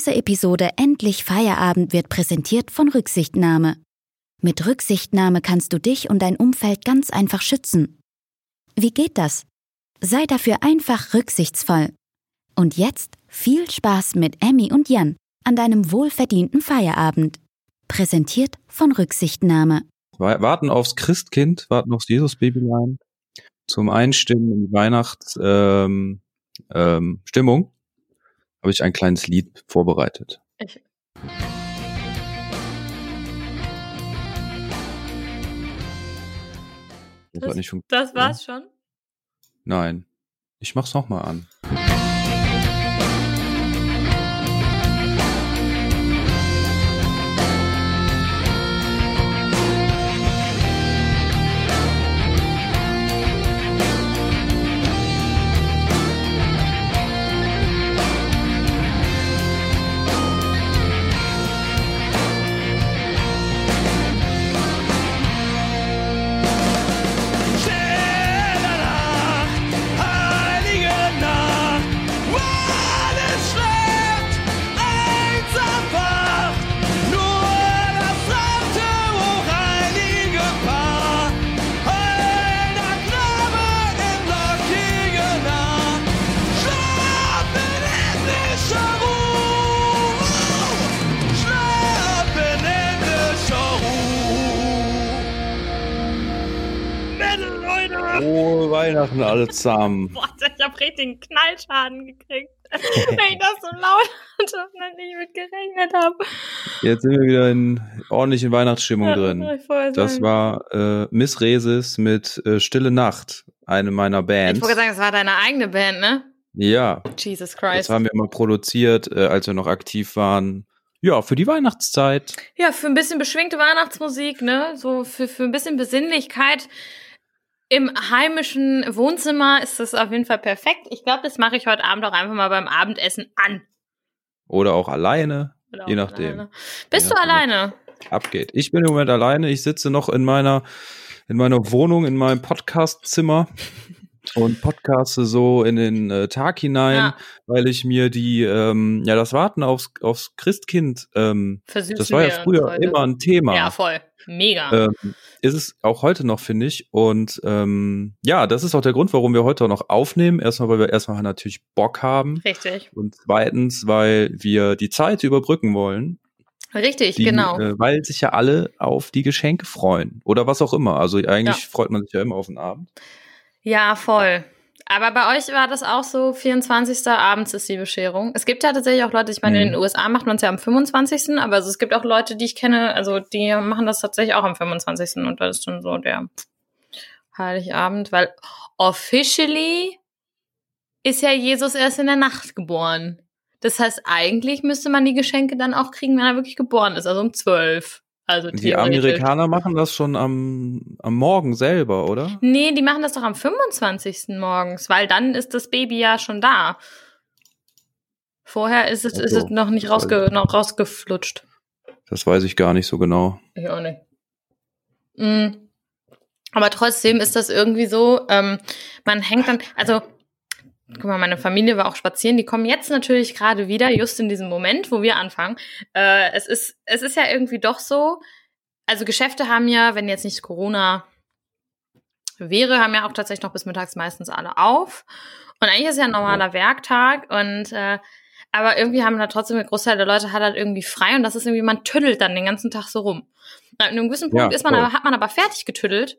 Diese Episode Endlich Feierabend wird präsentiert von Rücksichtnahme. Mit Rücksichtnahme kannst du dich und dein Umfeld ganz einfach schützen. Wie geht das? Sei dafür einfach rücksichtsvoll. Und jetzt viel Spaß mit Emmy und Jan an deinem wohlverdienten Feierabend. Präsentiert von Rücksichtnahme. Warten aufs Christkind, warten aufs Jesusbabylein zum Einstimmen in die Weihnachtsstimmung ähm, ähm, habe ich ein kleines Lied vorbereitet. Ich Das, das, nicht das war's schon? Nein. Ich mach's nochmal an. Frohe Weihnachten alle zusammen. Boah, ich hab richtig einen Knallschaden gekriegt. Wenn ich das so laut hatte und nicht mit gerechnet habe. Jetzt sind wir wieder in ordentlichen Weihnachtsstimmung ja, drin. Das war äh, Miss Resis mit äh, Stille Nacht, eine meiner Bands. Ich wollte sagen, das war deine eigene Band, ne? Ja. Jesus Christ. Das haben wir immer produziert, äh, als wir noch aktiv waren. Ja, für die Weihnachtszeit. Ja, für ein bisschen beschwingte Weihnachtsmusik, ne? So für, für ein bisschen Besinnlichkeit. Im heimischen Wohnzimmer ist das auf jeden Fall perfekt. Ich glaube, das mache ich heute Abend auch einfach mal beim Abendessen an. Oder auch alleine, Oder je nachdem. Alleine. Bist je du nachdem, alleine? Abgeht. Ich bin im Moment alleine. Ich sitze noch in meiner in meiner Wohnung, in meinem Podcastzimmer und podcaste so in den äh, Tag hinein, ja. weil ich mir die, ähm, ja, das Warten aufs, aufs Christkind, ähm, das war ja früher immer ein Thema. Ja, voll. Mega. Ähm, ist es auch heute noch, finde ich. Und ähm, ja, das ist auch der Grund, warum wir heute auch noch aufnehmen. Erstmal, weil wir erstmal natürlich Bock haben. Richtig. Und zweitens, weil wir die Zeit überbrücken wollen. Richtig, die, genau. Äh, weil sich ja alle auf die Geschenke freuen. Oder was auch immer. Also eigentlich ja. freut man sich ja immer auf den Abend. Ja, voll. Aber bei euch war das auch so, 24. abends ist die Bescherung. Es gibt ja tatsächlich auch Leute, ich meine, mhm. in den USA macht man es ja am 25., aber also es gibt auch Leute, die ich kenne, also die machen das tatsächlich auch am 25. und das ist dann so der Heiligabend, weil officially ist ja Jesus erst in der Nacht geboren. Das heißt, eigentlich müsste man die Geschenke dann auch kriegen, wenn er wirklich geboren ist, also um 12. Also die Amerikaner machen das schon am, am Morgen selber, oder? Nee, die machen das doch am 25. morgens, weil dann ist das Baby ja schon da. Vorher ist es, also, ist es noch nicht rausge noch rausgeflutscht. Das weiß ich gar nicht so genau. Ich auch nicht. Mhm. Aber trotzdem ist das irgendwie so, ähm, man hängt dann, also guck mal, meine Familie war auch spazieren, die kommen jetzt natürlich gerade wieder, just in diesem Moment, wo wir anfangen. Äh, es ist, es ist ja irgendwie doch so, also Geschäfte haben ja, wenn jetzt nicht Corona wäre, haben ja auch tatsächlich noch bis mittags meistens alle auf. Und eigentlich ist ja ein normaler Werktag und äh, aber irgendwie haben da trotzdem der Großteil der Leute hat halt irgendwie frei und das ist irgendwie, man tüttelt dann den ganzen Tag so rum. An einem gewissen Punkt ja, ist man aber, hat man aber fertig getüttelt,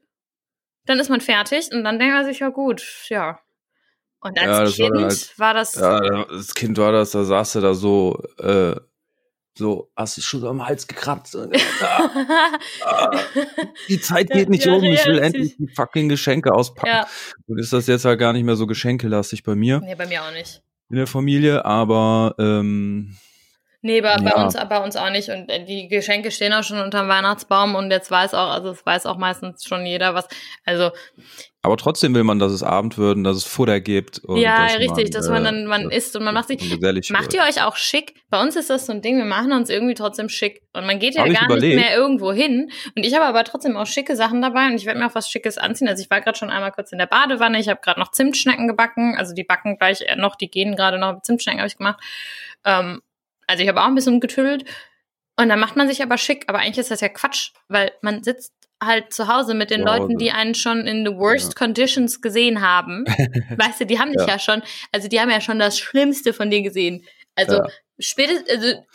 dann ist man fertig und dann denkt man sich, ja gut, ja, und als ja, Kind war, halt, war, das. Ja, als Kind war das, da saß du da so, äh, so, hast du schon am Hals gekratzt. ah, ah, die Zeit geht nicht ja, um, ich will endlich die fucking Geschenke auspacken. Ja. Und ist das jetzt halt gar nicht mehr so geschenkelastig bei mir. Nee, bei mir auch nicht. In der Familie, aber ähm, Nee, bei, ja. bei, uns, bei uns auch nicht. Und äh, die Geschenke stehen auch schon unterm Weihnachtsbaum und jetzt weiß auch, also es weiß auch meistens schon jeder was. Also. Aber trotzdem will man, dass es Abend wird und dass es Futter gibt. ja, dass richtig, man, dass man dann, man äh, isst und man macht sich. Macht ihr euch auch schick? Bei uns ist das so ein Ding, wir machen uns irgendwie trotzdem schick. Und man geht ja gar nicht mehr irgendwo hin. Und ich habe aber trotzdem auch schicke Sachen dabei und ich werde mir auch was Schickes anziehen. Also ich war gerade schon einmal kurz in der Badewanne, ich habe gerade noch Zimtschnecken gebacken. Also die backen gleich noch, die gehen gerade noch. Zimtschnecken habe ich gemacht. Ähm, Also ich habe auch ein bisschen getüdelt und dann macht man sich aber schick. Aber eigentlich ist das ja Quatsch, weil man sitzt halt zu Hause mit den Leuten, die einen schon in the worst ja. conditions gesehen haben. weißt du, die haben dich ja. ja. schon, also die haben ja schon das Schlimmste von dir gesehen. Also ja. spätestens, also,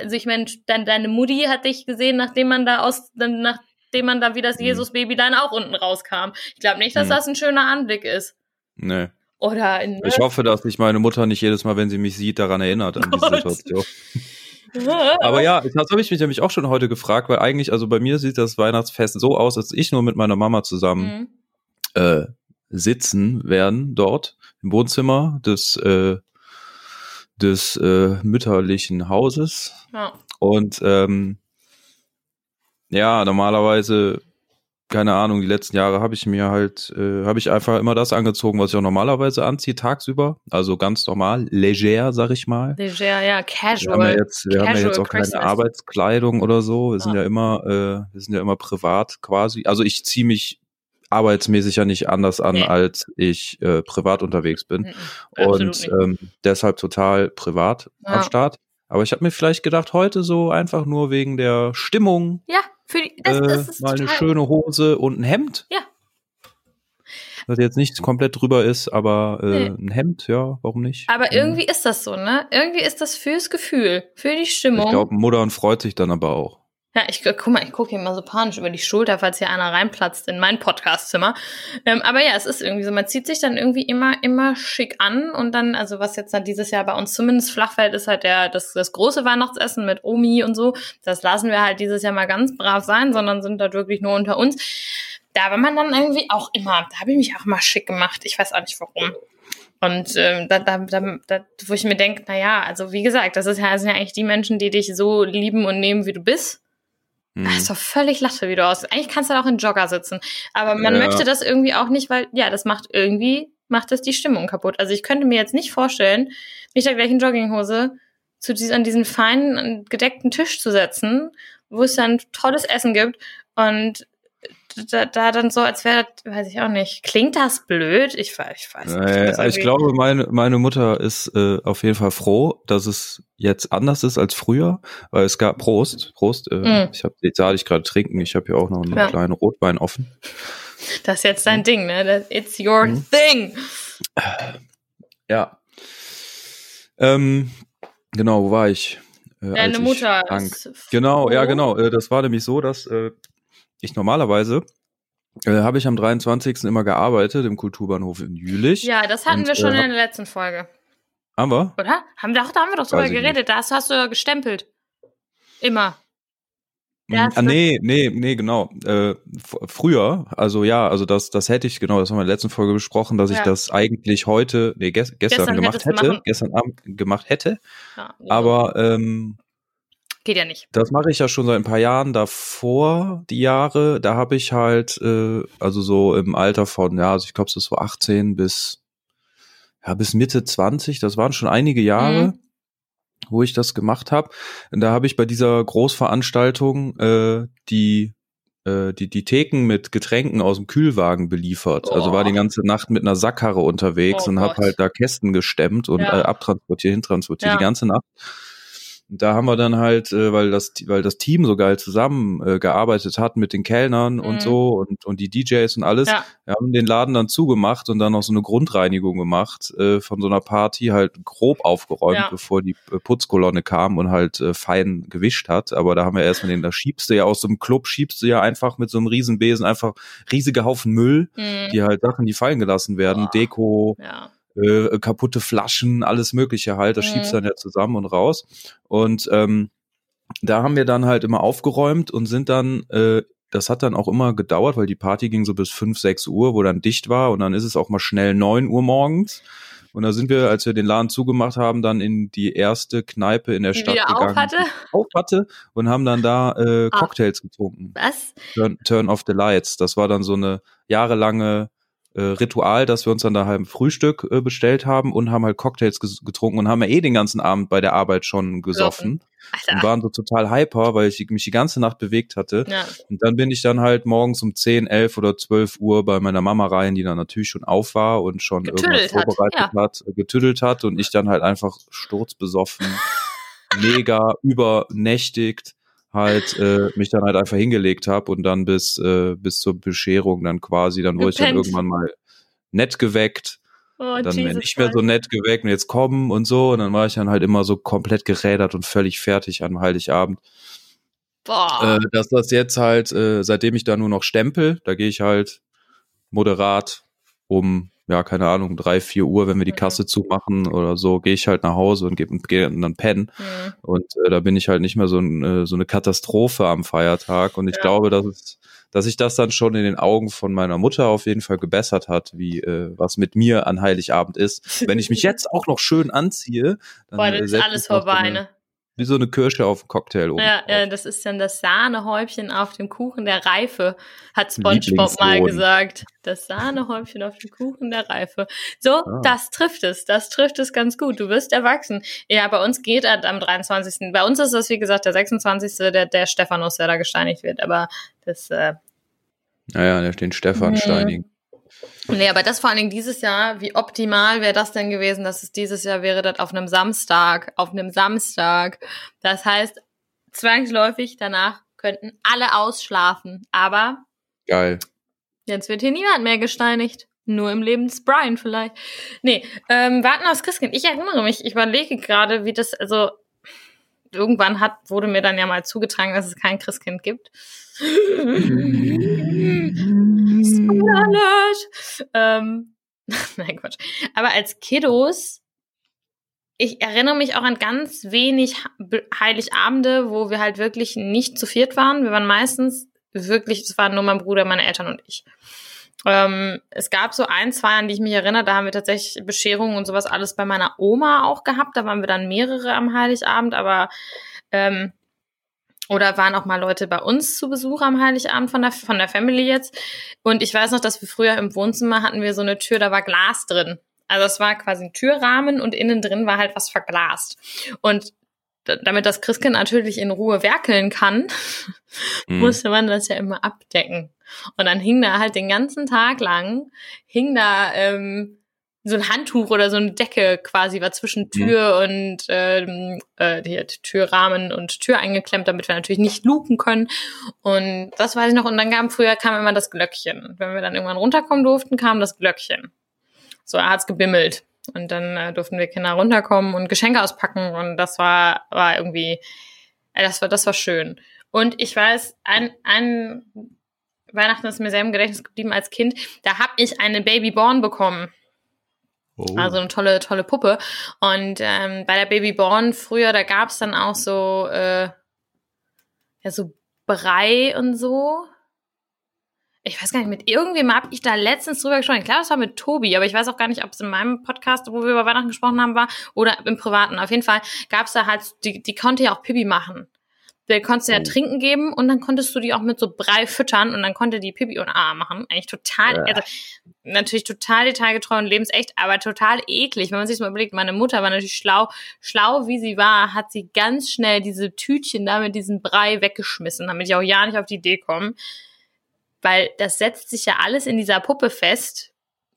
also ich meine, dein, deine Mutti hat dich gesehen, nachdem man da aus, nachdem man da wie das mhm. Jesus-Baby dann auch unten rauskam. Ich glaube nicht, dass mhm. das ein schöner Anblick ist. Nee. Oder in, Ich hoffe, dass sich meine Mutter nicht jedes Mal, wenn sie mich sieht, daran erinnert, an diese Situation. Aber ja, das habe ich mich nämlich auch schon heute gefragt, weil eigentlich, also bei mir sieht das Weihnachtsfest so aus, dass ich nur mit meiner Mama zusammen mhm. äh, sitzen werden dort im Wohnzimmer des, äh, des äh, mütterlichen Hauses. Ja. Und ähm, ja, normalerweise keine Ahnung, die letzten Jahre habe ich mir halt, äh, habe ich einfach immer das angezogen, was ich auch normalerweise anziehe, tagsüber. Also ganz normal, leger, sag ich mal. Leger, ja, casual. Wir haben ja jetzt, wir haben ja jetzt auch Christmas. keine Arbeitskleidung oder so. Wir sind oh. ja immer, äh, wir sind ja immer privat quasi. Also ich ziehe mich arbeitsmäßig ja nicht anders an, nee. als ich äh, privat unterwegs bin. Mhm, Und ähm, deshalb total privat ja. am Start. Aber ich habe mir vielleicht gedacht, heute so einfach nur wegen der Stimmung. Ja für die, das, äh, das mal eine schöne Hose und ein Hemd. Ja. Was jetzt nicht komplett drüber ist, aber äh, nee. ein Hemd, ja, warum nicht? Aber irgendwie ist das so, ne? Irgendwie ist das fürs Gefühl, für die Stimmung. Ich glaube, Mutter und freut sich dann aber auch. Ja, ich guck mal, ich gucke hier mal so panisch über die Schulter, falls hier einer reinplatzt in mein Podcastzimmer. Ähm, aber ja, es ist irgendwie so, man zieht sich dann irgendwie immer, immer schick an und dann, also was jetzt dann dieses Jahr bei uns zumindest flach fällt, ist halt der, das, das große Weihnachtsessen mit Omi und so. Das lassen wir halt dieses Jahr mal ganz brav sein, sondern sind dort wirklich nur unter uns. Da war man dann irgendwie auch immer, da habe ich mich auch mal schick gemacht. Ich weiß auch nicht warum. Und ähm, da, da, da, da, wo ich mir denke, na ja, also wie gesagt, das ist ja, das sind ja eigentlich die Menschen, die dich so lieben und nehmen, wie du bist. Mhm. Das ist doch völlig latte, wie du aussiehst. Eigentlich kannst du auch in Jogger sitzen. Aber man ja. möchte das irgendwie auch nicht, weil, ja, das macht irgendwie, macht das die Stimmung kaputt. Also ich könnte mir jetzt nicht vorstellen, mich da gleich in Jogginghose zu dies, an diesen feinen, gedeckten Tisch zu setzen, wo es dann tolles Essen gibt und da, da dann so, als wäre das, weiß ich auch nicht. Klingt das blöd? Ich, ich weiß nicht. Äh, ich glaube, meine, meine Mutter ist äh, auf jeden Fall froh, dass es jetzt anders ist als früher, weil es gab Prost, Prost. Äh, mm. Ich habe jetzt sah ich gerade trinken. Ich habe hier auch noch einen ja. kleinen Rotwein offen. Das ist jetzt dein Ding, ne? It's your mhm. thing. Ja. Ähm, genau, wo war ich? Äh, Deine Mutter ist Genau, ja, genau. Äh, das war nämlich so, dass äh, ich normalerweise äh, habe ich am 23. immer gearbeitet im Kulturbahnhof in Jülich. Ja, das hatten und, wir schon äh, in der letzten Folge. Haben wir? Oder? Haben, da, da haben wir doch drüber geredet. Da hast, hast du ja gestempelt. Immer. Ja, ah, nee, nee, nee, genau. Äh, früher, also ja, also das, das hätte ich, genau, das haben wir in der letzten Folge besprochen, dass ja. ich das eigentlich heute, nee, gest, gestern, gestern gemacht hätte, gestern Abend gemacht hätte. Ja, aber ähm, Geht ja nicht. Das mache ich ja schon seit ein paar Jahren. Davor, die Jahre, da habe ich halt, äh, also so im Alter von, ja, also ich glaube, es war 18 bis, ja, bis Mitte 20, das waren schon einige Jahre. Mhm wo ich das gemacht habe. Da habe ich bei dieser Großveranstaltung äh, die äh, die, die Theken mit Getränken aus dem Kühlwagen beliefert. Oh. Also war die ganze Nacht mit einer Sackkarre unterwegs oh und habe halt da Kästen gestemmt und ja. äh, abtransportiert, hintransportiert, ja. die ganze Nacht da haben wir dann halt, äh, weil das, weil das Team so geil zusammen äh, gearbeitet hat mit den Kellnern mhm. und so und, und die DJs und alles, ja. wir haben den Laden dann zugemacht und dann noch so eine Grundreinigung gemacht äh, von so einer Party, halt grob aufgeräumt, ja. bevor die äh, Putzkolonne kam und halt äh, fein gewischt hat. Aber da haben wir erstmal den, da schiebst du ja aus so einem Club, schiebst du ja einfach mit so einem Riesenbesen einfach riesige Haufen Müll, mhm. die halt Sachen, die fallen gelassen werden, Boah. Deko, ja äh, kaputte Flaschen, alles Mögliche halt. Das mhm. schiebst dann ja zusammen und raus. Und ähm, da haben wir dann halt immer aufgeräumt und sind dann, äh, das hat dann auch immer gedauert, weil die Party ging so bis fünf, sechs Uhr, wo dann dicht war und dann ist es auch mal schnell neun Uhr morgens. Und da sind wir, als wir den Laden zugemacht haben, dann in die erste Kneipe in der die Stadt wieder gegangen. Auf hatte? Auf hatte und haben dann da äh, ah. Cocktails getrunken. Was? Turn, Turn off the Lights. Das war dann so eine jahrelange äh, Ritual, dass wir uns dann da halt Frühstück äh, bestellt haben und haben halt Cocktails getrunken und haben ja eh den ganzen Abend bei der Arbeit schon gesoffen. Und waren so total hyper, weil ich mich die ganze Nacht bewegt hatte. Ja. Und dann bin ich dann halt morgens um 10, 11 oder 12 Uhr bei meiner Mama rein, die dann natürlich schon auf war und schon getüdelt irgendwas vorbereitet hat, ja. hat, getüdelt hat und ich dann halt einfach sturzbesoffen mega übernächtigt halt äh, mich dann halt einfach hingelegt habe und dann bis äh, bis zur Bescherung dann quasi, dann wurde ich dann irgendwann mal nett geweckt. Oh, dann Jesus nicht mehr so nett geweckt und jetzt kommen und so. Und dann war ich dann halt immer so komplett gerädert und völlig fertig am Heiligabend. Boah. Äh, dass das jetzt halt, äh, seitdem ich da nur noch stempel, da gehe ich halt moderat um ja, keine Ahnung, drei, vier Uhr, wenn wir die mhm. Kasse zumachen oder so, gehe ich halt nach Hause und gehe geh dann pennen. Mhm. Und äh, da bin ich halt nicht mehr so, ein, äh, so eine Katastrophe am Feiertag. Und ich ja. glaube, dass es dass sich das dann schon in den Augen von meiner Mutter auf jeden Fall gebessert hat, wie äh, was mit mir an Heiligabend ist. Wenn ich mich jetzt auch noch schön anziehe, dann Boah, dann ist alles vorbei, ne? Wie so eine Kirsche auf dem Cocktail oben. Ja, ja, das ist dann das Sahnehäubchen auf dem Kuchen der Reife, hat SpongeBob mal gesagt. Das Sahnehäubchen auf dem Kuchen der Reife. So, ah. das trifft es. Das trifft es ganz gut. Du wirst erwachsen. Ja, bei uns geht er am 23. Bei uns ist das, wie gesagt, der 26. der, der Stephanus, der da gesteinigt wird. Aber das. Äh, naja, der steht Stefan mhm. steinigen. Nee, aber das vor allen Dingen dieses Jahr, wie optimal wäre das denn gewesen, dass es dieses Jahr wäre, das auf einem Samstag, auf einem Samstag. Das heißt, zwangsläufig danach könnten alle ausschlafen, aber geil. Jetzt wird hier niemand mehr gesteinigt. Nur im Leben des Brian vielleicht. Nee, ähm, warten aufs Christkind. Ich erinnere mich, ich überlege gerade, wie das, also irgendwann hat, wurde mir dann ja mal zugetragen, dass es kein Christkind gibt. Ähm, nein, Quatsch. Aber als Kiddos, ich erinnere mich auch an ganz wenig Heiligabende, wo wir halt wirklich nicht zu viert waren. Wir waren meistens wirklich, es waren nur mein Bruder, meine Eltern und ich. Ähm, es gab so ein, zwei, an die ich mich erinnere, da haben wir tatsächlich Bescherungen und sowas alles bei meiner Oma auch gehabt. Da waren wir dann mehrere am Heiligabend, aber ähm, oder waren auch mal Leute bei uns zu Besuch am Heiligabend von der, von der Family jetzt. Und ich weiß noch, dass wir früher im Wohnzimmer hatten wir so eine Tür, da war Glas drin. Also es war quasi ein Türrahmen und innen drin war halt was verglast. Und damit das Christkind natürlich in Ruhe werkeln kann, mhm. musste man das ja immer abdecken. Und dann hing da halt den ganzen Tag lang, hing da ähm, so ein Handtuch oder so eine Decke quasi war zwischen mhm. Tür mhm. und ähm, äh, die Türrahmen und Tür eingeklemmt, damit wir natürlich nicht lupen können. Und das weiß ich noch. Und dann kam früher kam immer das Glöckchen. Wenn wir dann irgendwann runterkommen durften, kam das Glöckchen. So, er hat's gebimmelt. Und dann äh, durften wir Kinder runterkommen und Geschenke auspacken. Und das war, war irgendwie, äh, das war, das war schön. Und ich weiß, ein, ein Weihnachten ist mir sehr im Gedächtnis geblieben als Kind. Da habe ich eine Babyborn bekommen. Oh. Also eine tolle, tolle Puppe. Und ähm, bei der Babyborn früher, da gab's dann auch so, äh, ja, so Brei und so. Ich weiß gar nicht, mit irgendwem habe ich da letztens drüber gesprochen. Ich glaube, es war mit Tobi, aber ich weiß auch gar nicht, ob es in meinem Podcast, wo wir über Weihnachten gesprochen haben, war oder im Privaten. Auf jeden Fall gab's da halt, die, die konnte ja auch Pipi machen. Der konntest du ja oh. trinken geben und dann konntest du die auch mit so Brei füttern und dann konnte die Pipi und A machen. Eigentlich total, ja. also natürlich total detailgetreu und lebensecht, aber total eklig. Wenn man sich mal überlegt, meine Mutter war natürlich schlau, schlau wie sie war, hat sie ganz schnell diese Tütchen da mit diesem Brei weggeschmissen, damit ich auch ja nicht auf die Idee komme. Weil das setzt sich ja alles in dieser Puppe fest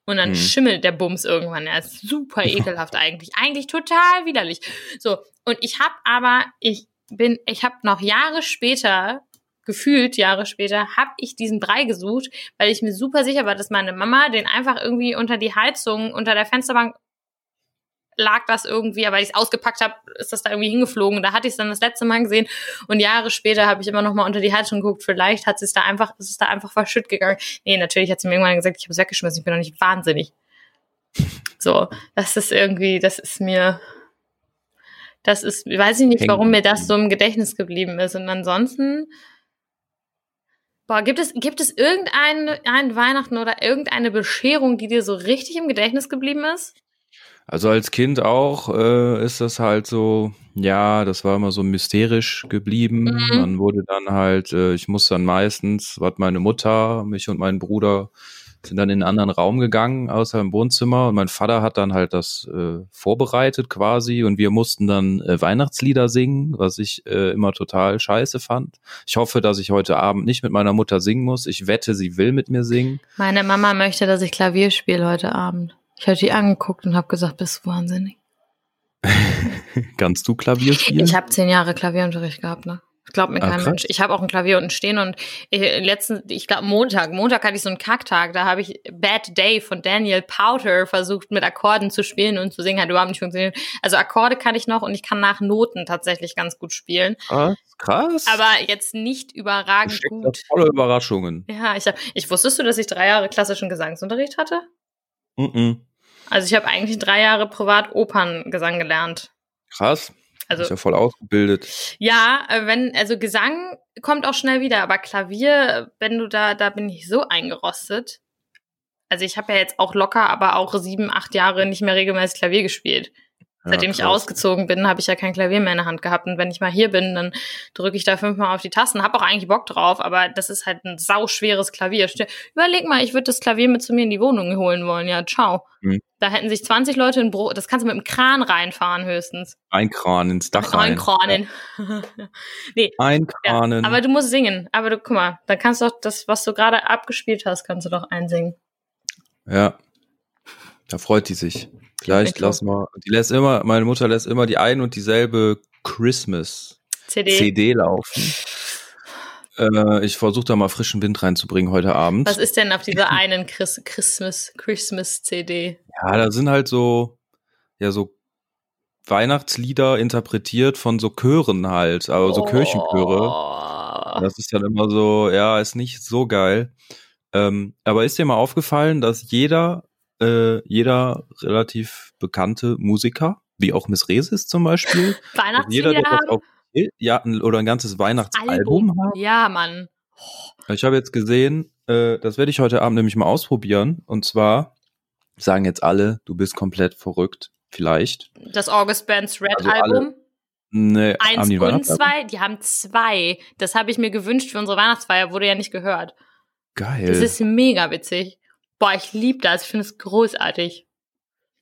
und dann mhm. schimmelt der Bums irgendwann. Er ist super ekelhaft eigentlich. Eigentlich total widerlich. So, und ich habe aber, ich bin, ich habe noch Jahre später, gefühlt Jahre später, habe ich diesen Brei gesucht, weil ich mir super sicher war, dass meine Mama den einfach irgendwie unter die Heizung, unter der Fensterbank lag das irgendwie, aber ich es ausgepackt habe, ist das da irgendwie hingeflogen. Da hatte ich es dann das letzte Mal gesehen und Jahre später habe ich immer noch mal unter die Heizung geguckt. Vielleicht hat es da einfach, ist es da einfach verschütt gegangen. Nee, natürlich hat sie mir irgendwann gesagt, ich habe es weggeschmissen. Ich bin doch nicht wahnsinnig. So, das ist irgendwie, das ist mir, das ist, weiß ich nicht, warum mir das so im Gedächtnis geblieben ist. Und ansonsten, boah, gibt es, gibt es irgendein ein Weihnachten oder irgendeine Bescherung, die dir so richtig im Gedächtnis geblieben ist? Also als Kind auch äh, ist das halt so, ja, das war immer so mysterisch geblieben. Mhm. Man wurde dann halt, äh, ich muss dann meistens, was meine Mutter, mich und mein Bruder sind dann in einen anderen Raum gegangen, außer im Wohnzimmer. Und mein Vater hat dann halt das äh, vorbereitet quasi. Und wir mussten dann äh, Weihnachtslieder singen, was ich äh, immer total scheiße fand. Ich hoffe, dass ich heute Abend nicht mit meiner Mutter singen muss. Ich wette, sie will mit mir singen. Meine Mama möchte, dass ich Klavier spiele heute Abend. Ich habe die angeguckt und habe gesagt, bist du wahnsinnig. Kannst du Klavier spielen? Ich habe zehn Jahre Klavierunterricht gehabt, ne? Glaubt mir Ah, kein krass. Mensch. Ich habe auch ein Klavier unten stehen und äh, letzten, ich glaube Montag, Montag hatte ich so einen Kacktag, da habe ich Bad Day von Daniel Powter versucht mit Akkorden zu spielen und zu singen, hat überhaupt nicht funktioniert. Also Akkorde kann ich noch und ich kann nach Noten tatsächlich ganz gut spielen, Krass. Krass. aber jetzt nicht überragend gut. voller Überraschungen. Ja, ich hab, ich wusstest du, dass ich drei Jahre klassischen Gesangsunterricht hatte? Mhm. Also ich habe eigentlich drei Jahre privat Operngesang gelernt. Krass. Also ist ja voll ausgebildet. Ja, äh, wenn, also Gesang kommt auch schnell wieder, aber Klavier, wenn du da, da bin ich so eingerostet. Also ich habe ja jetzt auch locker, aber auch sieben, acht Jahre nicht mehr regelmäßig Klavier gespielt. Ja, Seitdem ich krass. ausgezogen bin, habe ich ja kein Klavier mehr in der Hand gehabt. Und wenn ich mal hier bin, dann drücke ich da fünfmal auf die Tasten. Hab auch eigentlich Bock drauf, aber das ist halt ein sauschweres Klavier. Überleg mal, ich würde das Klavier mit zu mir in die Wohnung holen wollen. Ja, ciao. Mhm. Da hätten sich 20 Leute in Brot. Das kannst du mit dem Kran reinfahren höchstens. Ein Kran ins Dach rein. Einkranen. nee, Ein ja, Kranen. aber du musst singen. Aber du, guck mal, dann kannst du doch das, was du gerade abgespielt hast, kannst du doch einsingen. Ja. Da freut die sich. Vielleicht lassen wir. Die lässt immer, meine Mutter lässt immer die ein und dieselbe Christmas CD. CD laufen. Äh, ich versuche da mal frischen Wind reinzubringen heute Abend. Was ist denn auf dieser einen Chris Christmas, Christmas CD? Ja, da sind halt so, ja, so Weihnachtslieder interpretiert von so Chören halt, aber so Kirchenchöre. Oh. Das ist dann immer so, ja, ist nicht so geil. Ähm, aber ist dir mal aufgefallen, dass jeder, äh, jeder relativ bekannte Musiker, wie auch Miss Resis zum Beispiel, dass jeder, Weihnachtslieder der das haben? Ja, oder ein ganzes Weihnachtsalbum hat. Ja, Mann. Ich habe jetzt gesehen, äh, das werde ich heute Abend nämlich mal ausprobieren. Und zwar sagen jetzt alle, du bist komplett verrückt. Vielleicht. Das August Bands Red Also alle Album. Nee, Eins haben die und zwei. Die haben zwei. Das habe ich mir gewünscht für unsere Weihnachtsfeier. Wurde ja nicht gehört. Geil. Das ist mega witzig. Boah, ich liebe das. Ich finde es großartig.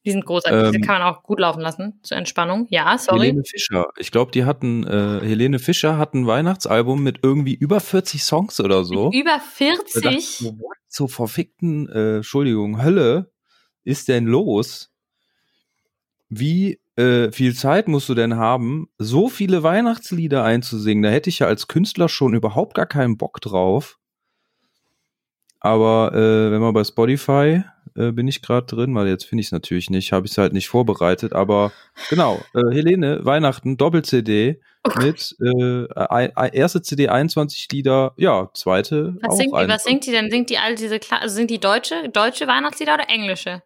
Die sind großartig. Die Ähm, kann man auch gut laufen lassen zur Entspannung. Ja, sorry. Helene Fischer. Ich glaube, die hatten, äh, Helene Fischer hat ein Weihnachtsalbum mit irgendwie über 40 Songs oder so. Über dachte ich 40. so, what zur verfickten, äh, Entschuldigung, Hölle ist denn los? Wie äh, viel Zeit musst du denn haben, so viele Weihnachtslieder einzusingen? Da hätte ich ja als Künstler schon überhaupt gar keinen Bock drauf. Aber äh, wenn man bei Spotify äh, bin ich gerade drin, weil jetzt finde ich es natürlich nicht, habe ich es halt nicht vorbereitet. Aber genau, äh, Helene, Weihnachten, Doppel-CD Oh mit äh, erste CD 21 Lieder, ja, zweite Was auch singt, die, was 21. singt die denn? Singt die all diese Kla also sind die deutsche, deutsche Weihnachtslieder oder englische?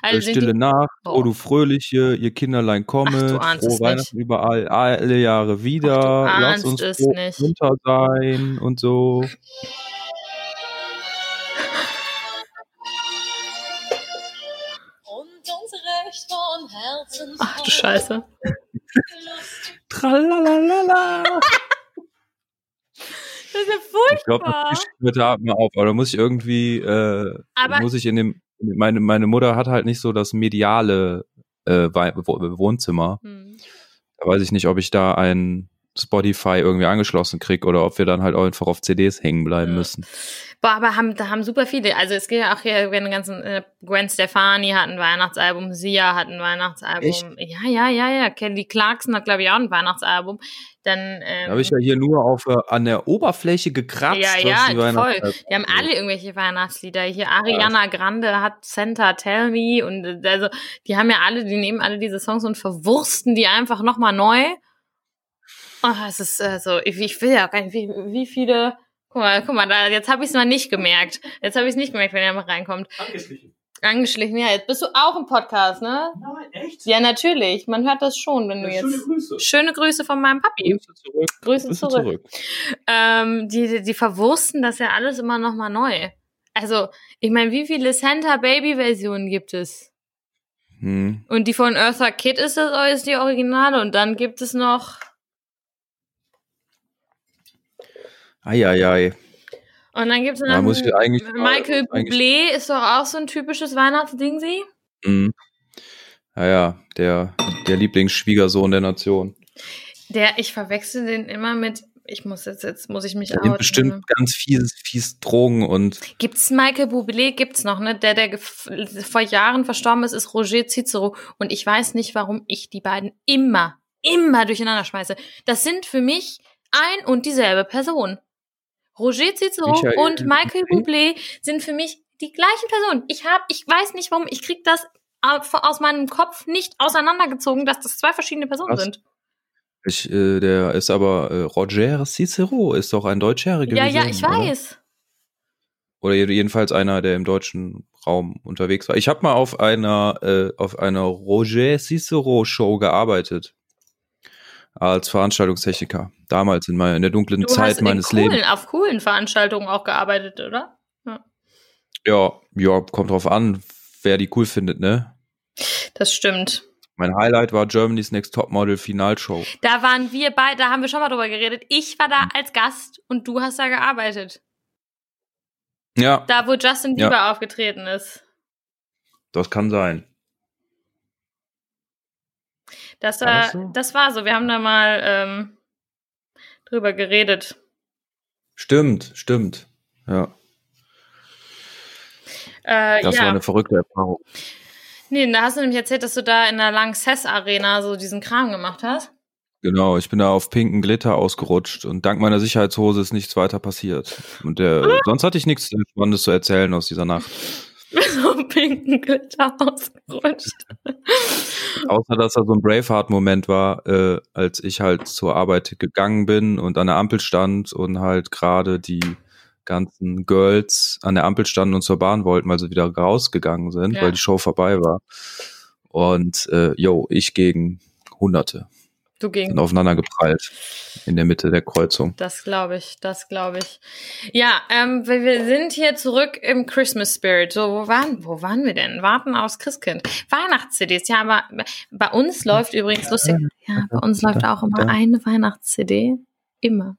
Also Äh, Stille Nacht, Boah. oh du Fröhliche, ihr Kinderlein komme, Ach, du ahnst es frohe Weihnachten überall, alle Jahre wieder, Ach, du lass uns nicht. munter sein und so. ach du Scheiße. Tralalala. Das ist ja Ich glaube, furchtbar. das ich heute Abend mal auf, aber da muss ich irgendwie, äh, Aber- muss ich in dem, meine, meine Mutter hat halt nicht so das mediale äh, Wohnzimmer. Hm. Da weiß ich nicht, ob ich da ein Spotify irgendwie angeschlossen krieg oder ob wir dann halt auch einfach auf CDs hängen bleiben Ja. müssen. Boah, aber haben, da haben super viele. Also es geht ja auch hier den ganzen äh, Gwen Stefani hat ein Weihnachtsalbum, Sia hat ein Weihnachtsalbum. Echt? Ja, ja, ja, ja. Kelly Clarkson hat, glaube ich, auch ein Weihnachtsalbum. Dann, ähm, Da habe ich ja hier nur auf äh, an der Oberfläche gekratzt. Ja, ja, die voll. Die haben alle irgendwelche Weihnachtslieder. Hier Ariana Grande hat Santa Tell Me und äh, also die haben ja alle, die nehmen alle diese Songs und verwursten die einfach nochmal neu. Oh, es ist äh, so, ich, ich will ja gar nicht, wie, wie viele. Guck mal, guck mal, da, jetzt habe ich es mal nicht gemerkt. Jetzt habe ich es nicht gemerkt, wenn er mal reinkommt. Angeschlichen. Angeschlichen, ja, jetzt bist du auch im Podcast, ne? Nein, echt? Ja, natürlich. Man hört das schon, wenn du Ja, jetzt. schöne Grüße. Schöne Grüße von meinem Papi. Grüße zurück. Grüße Grüße zurück. zurück. Ähm, die, die, die verwursten das ja alles immer noch mal neu. Also, ich meine, wie viele Santa Baby Versionen gibt es? Hm. Und die von Eartha Kitt ist das ist die Originale und dann gibt es noch Eieiei. und dann gibt es noch ich eigentlich- Michael Bublé ist doch auch so ein typisches Weihnachtsding sie. Hm. Ja, ja, der, der Lieblingsschwiegersohn der Nation. Der ich verwechsel den immer mit ich muss jetzt, jetzt muss ich mich Der outen, bestimmt ne? ganz fies, fies Drogen und Gibt's Michael Bublé? Gibt's noch, ne? Der, der vor Jahren verstorben ist, ist Roger Cicero. Und ich weiß nicht, warum ich die beiden immer, immer durcheinander schmeiße. Das sind für mich ein und dieselbe Person. Roger Cicero Michael und Michael Bublé? Sind für mich die gleichen Personen. Ich hab, ich weiß nicht warum, ich krieg das au- aus meinem Kopf nicht auseinandergezogen, dass das zwei verschiedene Personen Was? sind. ich, äh, der ist aber äh, Roger Cicero ist doch ein Deutscher gewesen. Ja, ja, ich oder? weiß. Oder jed- jedenfalls einer, der im deutschen Raum unterwegs war. Ich habe mal auf einer äh, auf einer Roger Cicero Show gearbeitet als Veranstaltungstechniker. Damals in, meiner, in der dunklen Du Zeit meines coolen, Lebens. auf coolen Veranstaltungen auch gearbeitet, oder? Ja, ja, kommt drauf an, wer die cool findet, ne? Das stimmt. Mein Highlight war Germany's Next Topmodel Finalshow. Da waren wir beide, da haben wir schon mal drüber geredet. Ich war Hm. da als Gast und du hast da gearbeitet. Ja, Da, wo Justin Ja. Bieber aufgetreten ist. das kann sein. Das, War war, das so? das war so. Wir haben da mal ähm, drüber geredet. Stimmt, stimmt. Ja, Äh, das war ja. eine verrückte Erfahrung. Nee, da hast du nämlich erzählt, dass du da in der Lanxess Arena so diesen Kram gemacht hast. Genau, ich bin da auf pinken Glitter ausgerutscht und dank meiner Sicherheitshose ist nichts weiter passiert. Und der, sonst hatte ich nichts Spannendes zu erzählen aus dieser Nacht. so pinken Glitter ausgerutscht. Außer, dass da so ein Braveheart-Moment war, äh, als ich halt zur Arbeit gegangen bin und an der Ampel stand und halt gerade die ganzen Girls an der Ampel standen und zur Bahn wollten, weil sie wieder rausgegangen sind, Ja. weil die Show vorbei war. Und äh, yo, ich gegen Hunderte Du gegen sind aufeinander geprallt in der Mitte der Kreuzung. Das glaube ich, das glaube ich. Ja, ähm, wir, wir sind hier zurück im Christmas Spirit. So, wo waren, wo waren wir denn? Warten aufs Christkind. Weihnachts-CDs, ja, aber bei uns läuft übrigens lustig. Ja, bei uns läuft auch immer eine Weihnachts-CD. Immer.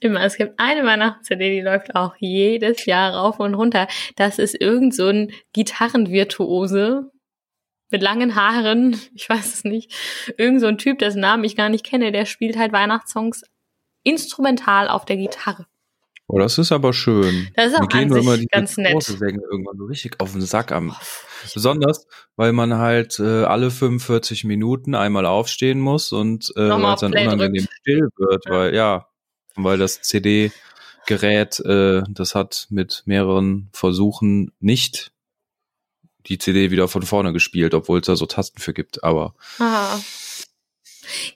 Immer. Es gibt eine Weihnachts-CD, die läuft auch jedes Jahr rauf und runter. Das ist irgend so ein Gitarrenvirtuose mit langen Haaren, ich weiß es nicht, irgend so ein Typ, dessen Namen ich gar nicht kenne, der spielt halt Weihnachtssongs instrumental auf der Gitarre. Oh, das ist aber schön. Das ist auch Mir gehen an sich ganz nett. Sänger irgendwann so richtig auf den Sack am. Besonders, weil man halt äh, alle 45 Minuten einmal aufstehen muss und äh, weil es dann Play unangenehm drückt. still wird, Ja. weil ja, weil das CD-Gerät, äh, das hat mit mehreren Versuchen nicht die CD wieder von vorne gespielt, obwohl es da so Tasten für gibt. Aber Ah.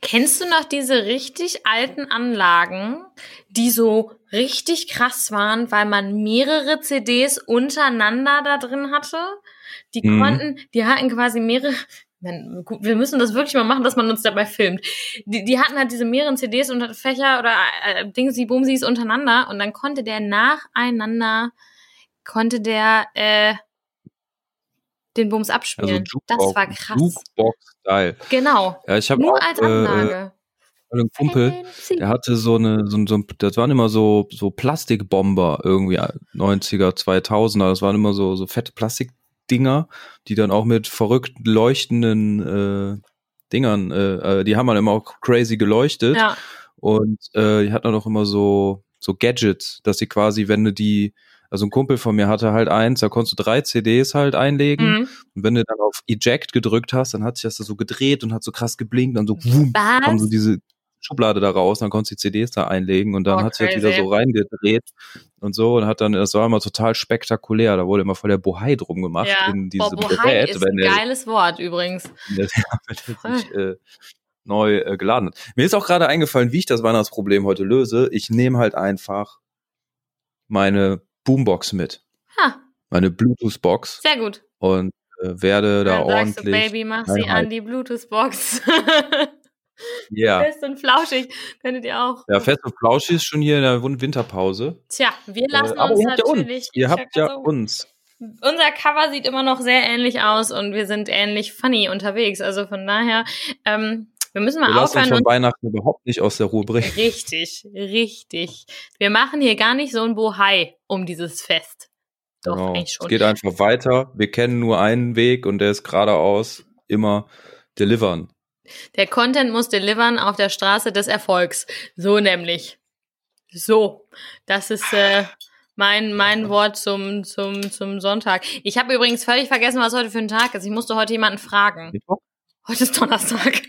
Kennst du noch diese richtig alten Anlagen, die so richtig krass waren, weil man mehrere CDs untereinander da drin hatte? Die Mhm. konnten, die hatten quasi mehrere. Wir müssen das wirklich mal machen, dass man uns dabei filmt. Die, die hatten halt diese mehreren CDs und Fächer oder äh, Dingsi Bumsis untereinander und dann konnte der nacheinander, konnte der äh, den Bums also abspielen. Jukebox, das war krass. Jukebox-Style. Genau. Ja, ich Nur auch als äh, Anlage. einen Kumpel, Der hatte so eine, so, ein- so ein, das waren immer so, so Plastikbomber irgendwie 90er, 2000er. Das waren immer so, so fette Plastikdinger, die dann auch mit verrückt leuchtenden äh, Dingern, äh, äh, die haben dann immer auch crazy geleuchtet. Ja, Und äh, die hatten dann auch immer so, so Gadgets, dass sie quasi, wenn du die, also ein Kumpel von mir hatte halt eins, da konntest du drei CDs halt einlegen. mhm. Und wenn du dann auf Eject gedrückt hast, dann hat sich das so gedreht und hat so krass geblinkt und so, wum, kam so diese Schublade da raus, dann konntest du die CDs da einlegen und dann Oh, hat sich das wieder so reingedreht und so und hat dann, das war immer total spektakulär, da wurde immer voll der Bohai drum gemacht Ja, in Boah, diesem Bohai Gerät, ist wenn ein der, geiles Wort übrigens. der, der sich äh, neu äh, geladen hat. Mir ist auch gerade eingefallen, wie ich das Weihnachtsproblem heute löse. Ich nehme halt einfach meine Boombox mit, Ha, meine Bluetooth-Box sehr gut. und äh, werde da Dann sagst du, ordentlich. Baby, mach sie an die Bluetooth-Box. Ja. Fest und flauschig. Könntet ihr auch. Ja, Fest und Flauschig ist schon hier in der Win- Winterpause. Tja, wir lassen Äh, aber uns ihr habt ja uns. natürlich. Ihr habt ja uns. Unser Cover sieht immer noch sehr ähnlich aus und wir sind ähnlich funny unterwegs. Also von daher, ähm, wir müssen mal Wir lassen uns aufhören von Weihnachten überhaupt nicht aus der Ruhe bringen. Richtig, richtig. Wir machen hier gar nicht so ein Bohai um dieses Fest. Doch, Genau. eigentlich schon. Es geht einfach weiter. Wir kennen nur einen Weg und der ist geradeaus immer delivern. Der Content muss delivern auf der Straße des Erfolgs. So nämlich. So. Das ist äh, mein, mein Wort zum, zum, zum Sonntag. Ich habe übrigens völlig vergessen, was heute für ein Tag ist. Ich musste heute jemanden fragen. Heute ist Donnerstag.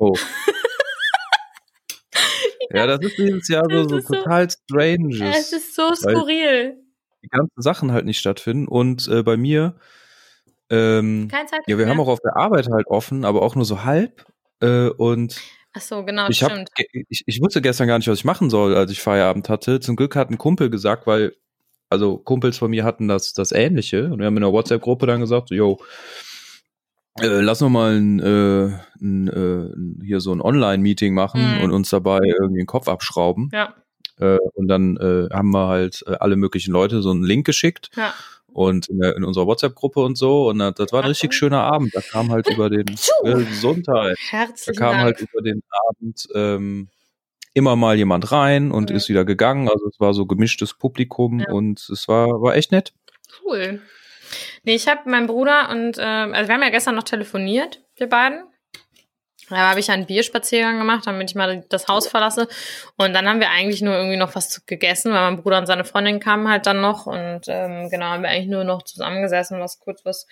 Oh. ja, das ist dieses Jahr so, so ist so- total Es ist so skurril. Die ganzen Sachen halt nicht stattfinden. Und äh, bei mir, ähm, Kein Zeit ja, wir mehr. haben auch auf der Arbeit halt offen, aber auch nur so halb. Äh, und Ach so, genau, ich, hab, stimmt. ich, ich wusste gestern gar nicht, was ich machen soll, als ich Feierabend hatte. Zum Glück hat ein Kumpel gesagt, weil, also Kumpels von mir hatten das, das Ähnliche. Und wir haben in der WhatsApp-Gruppe dann gesagt, yo, äh, lass noch mal ein, äh, ein, äh, hier so ein Online-Meeting machen Mhm. und uns dabei irgendwie den Kopf abschrauben. Ja, Äh, und dann äh, haben wir halt äh, alle möglichen Leute so einen Link geschickt ja. und in, der, in unserer WhatsApp-Gruppe und so. Und das, war ein richtig schöner Abend. Da kam halt über den äh, Gesundheit. Da Herzlichen kam Dank. halt über den Abend ähm, immer mal jemand rein und Mhm. ist wieder gegangen. Also es war so gemischtes Publikum Ja. und es war, war echt nett. Cool. Nee, ich habe meinen Bruder und, ähm, also wir haben ja gestern noch telefoniert, wir beiden. Da habe ich einen Bierspaziergang gemacht, damit ich mal das Haus verlasse. Und dann haben wir eigentlich nur irgendwie noch was gegessen, weil mein Bruder und seine Freundin kamen halt dann noch. Und ähm, genau, haben wir eigentlich nur noch zusammengesessen, was kurz was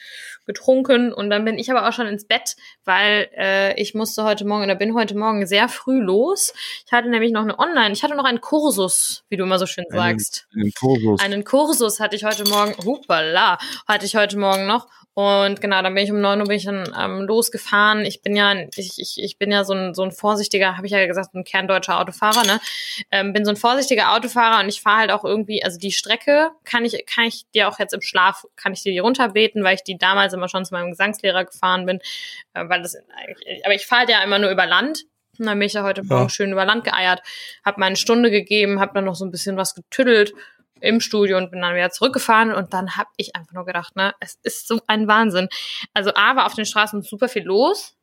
getrunken. Und dann bin ich aber auch schon ins Bett, weil äh, ich musste heute Morgen oder bin heute Morgen sehr früh los. Ich hatte nämlich noch eine Online, ich hatte noch einen Kursus, wie du immer so schön Einen- sagst. In dem Kursus. Einen Kursus hatte ich heute Morgen, hupala, hatte ich heute Morgen noch. Und genau, dann bin ich um 9 Uhr bin ich dann ähm, losgefahren. Ich bin ja, ich, ich, ich bin ja so ein, so ein vorsichtiger, habe ich ja gesagt, ein kerndeutscher Autofahrer, ne? Ähm, bin so ein vorsichtiger Autofahrer und ich fahre halt auch irgendwie, also die Strecke kann ich, kann ich dir auch jetzt im Schlaf, kann ich dir die runterbeten, weil ich die damals immer schon zu meinem Gesangslehrer gefahren bin. Äh, weil das aber ich fahre halt ja immer nur über Land. Und dann bin ich ja heute Morgen Ja. schön über Land geeiert, habe meine Stunde gegeben, habe dann noch so ein bisschen was getüddelt im Studio und bin dann wieder zurückgefahren und dann habe ich einfach nur gedacht, ne, es ist so ein Wahnsinn. Also A war auf den Straßen super viel los,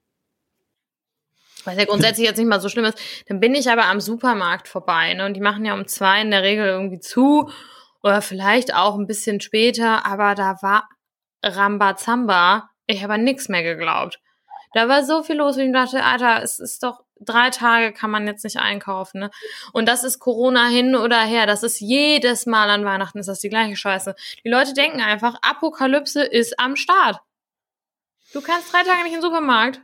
was ja grundsätzlich jetzt nicht mal so schlimm ist. Dann bin ich aber am Supermarkt vorbei, ne, und die machen ja um zwei in der Regel irgendwie zu oder vielleicht auch ein bisschen später, aber da war Rambazamba. Ich habe an nichts mehr geglaubt. Da war so viel los, wie ich dachte, Alter, es ist doch drei Tage kann man jetzt nicht einkaufen, ne? Und das ist Corona hin oder her. Das ist jedes Mal an Weihnachten ist das die gleiche Scheiße. Die Leute denken einfach, Apokalypse ist am Start. Du kannst drei Tage nicht in den Supermarkt.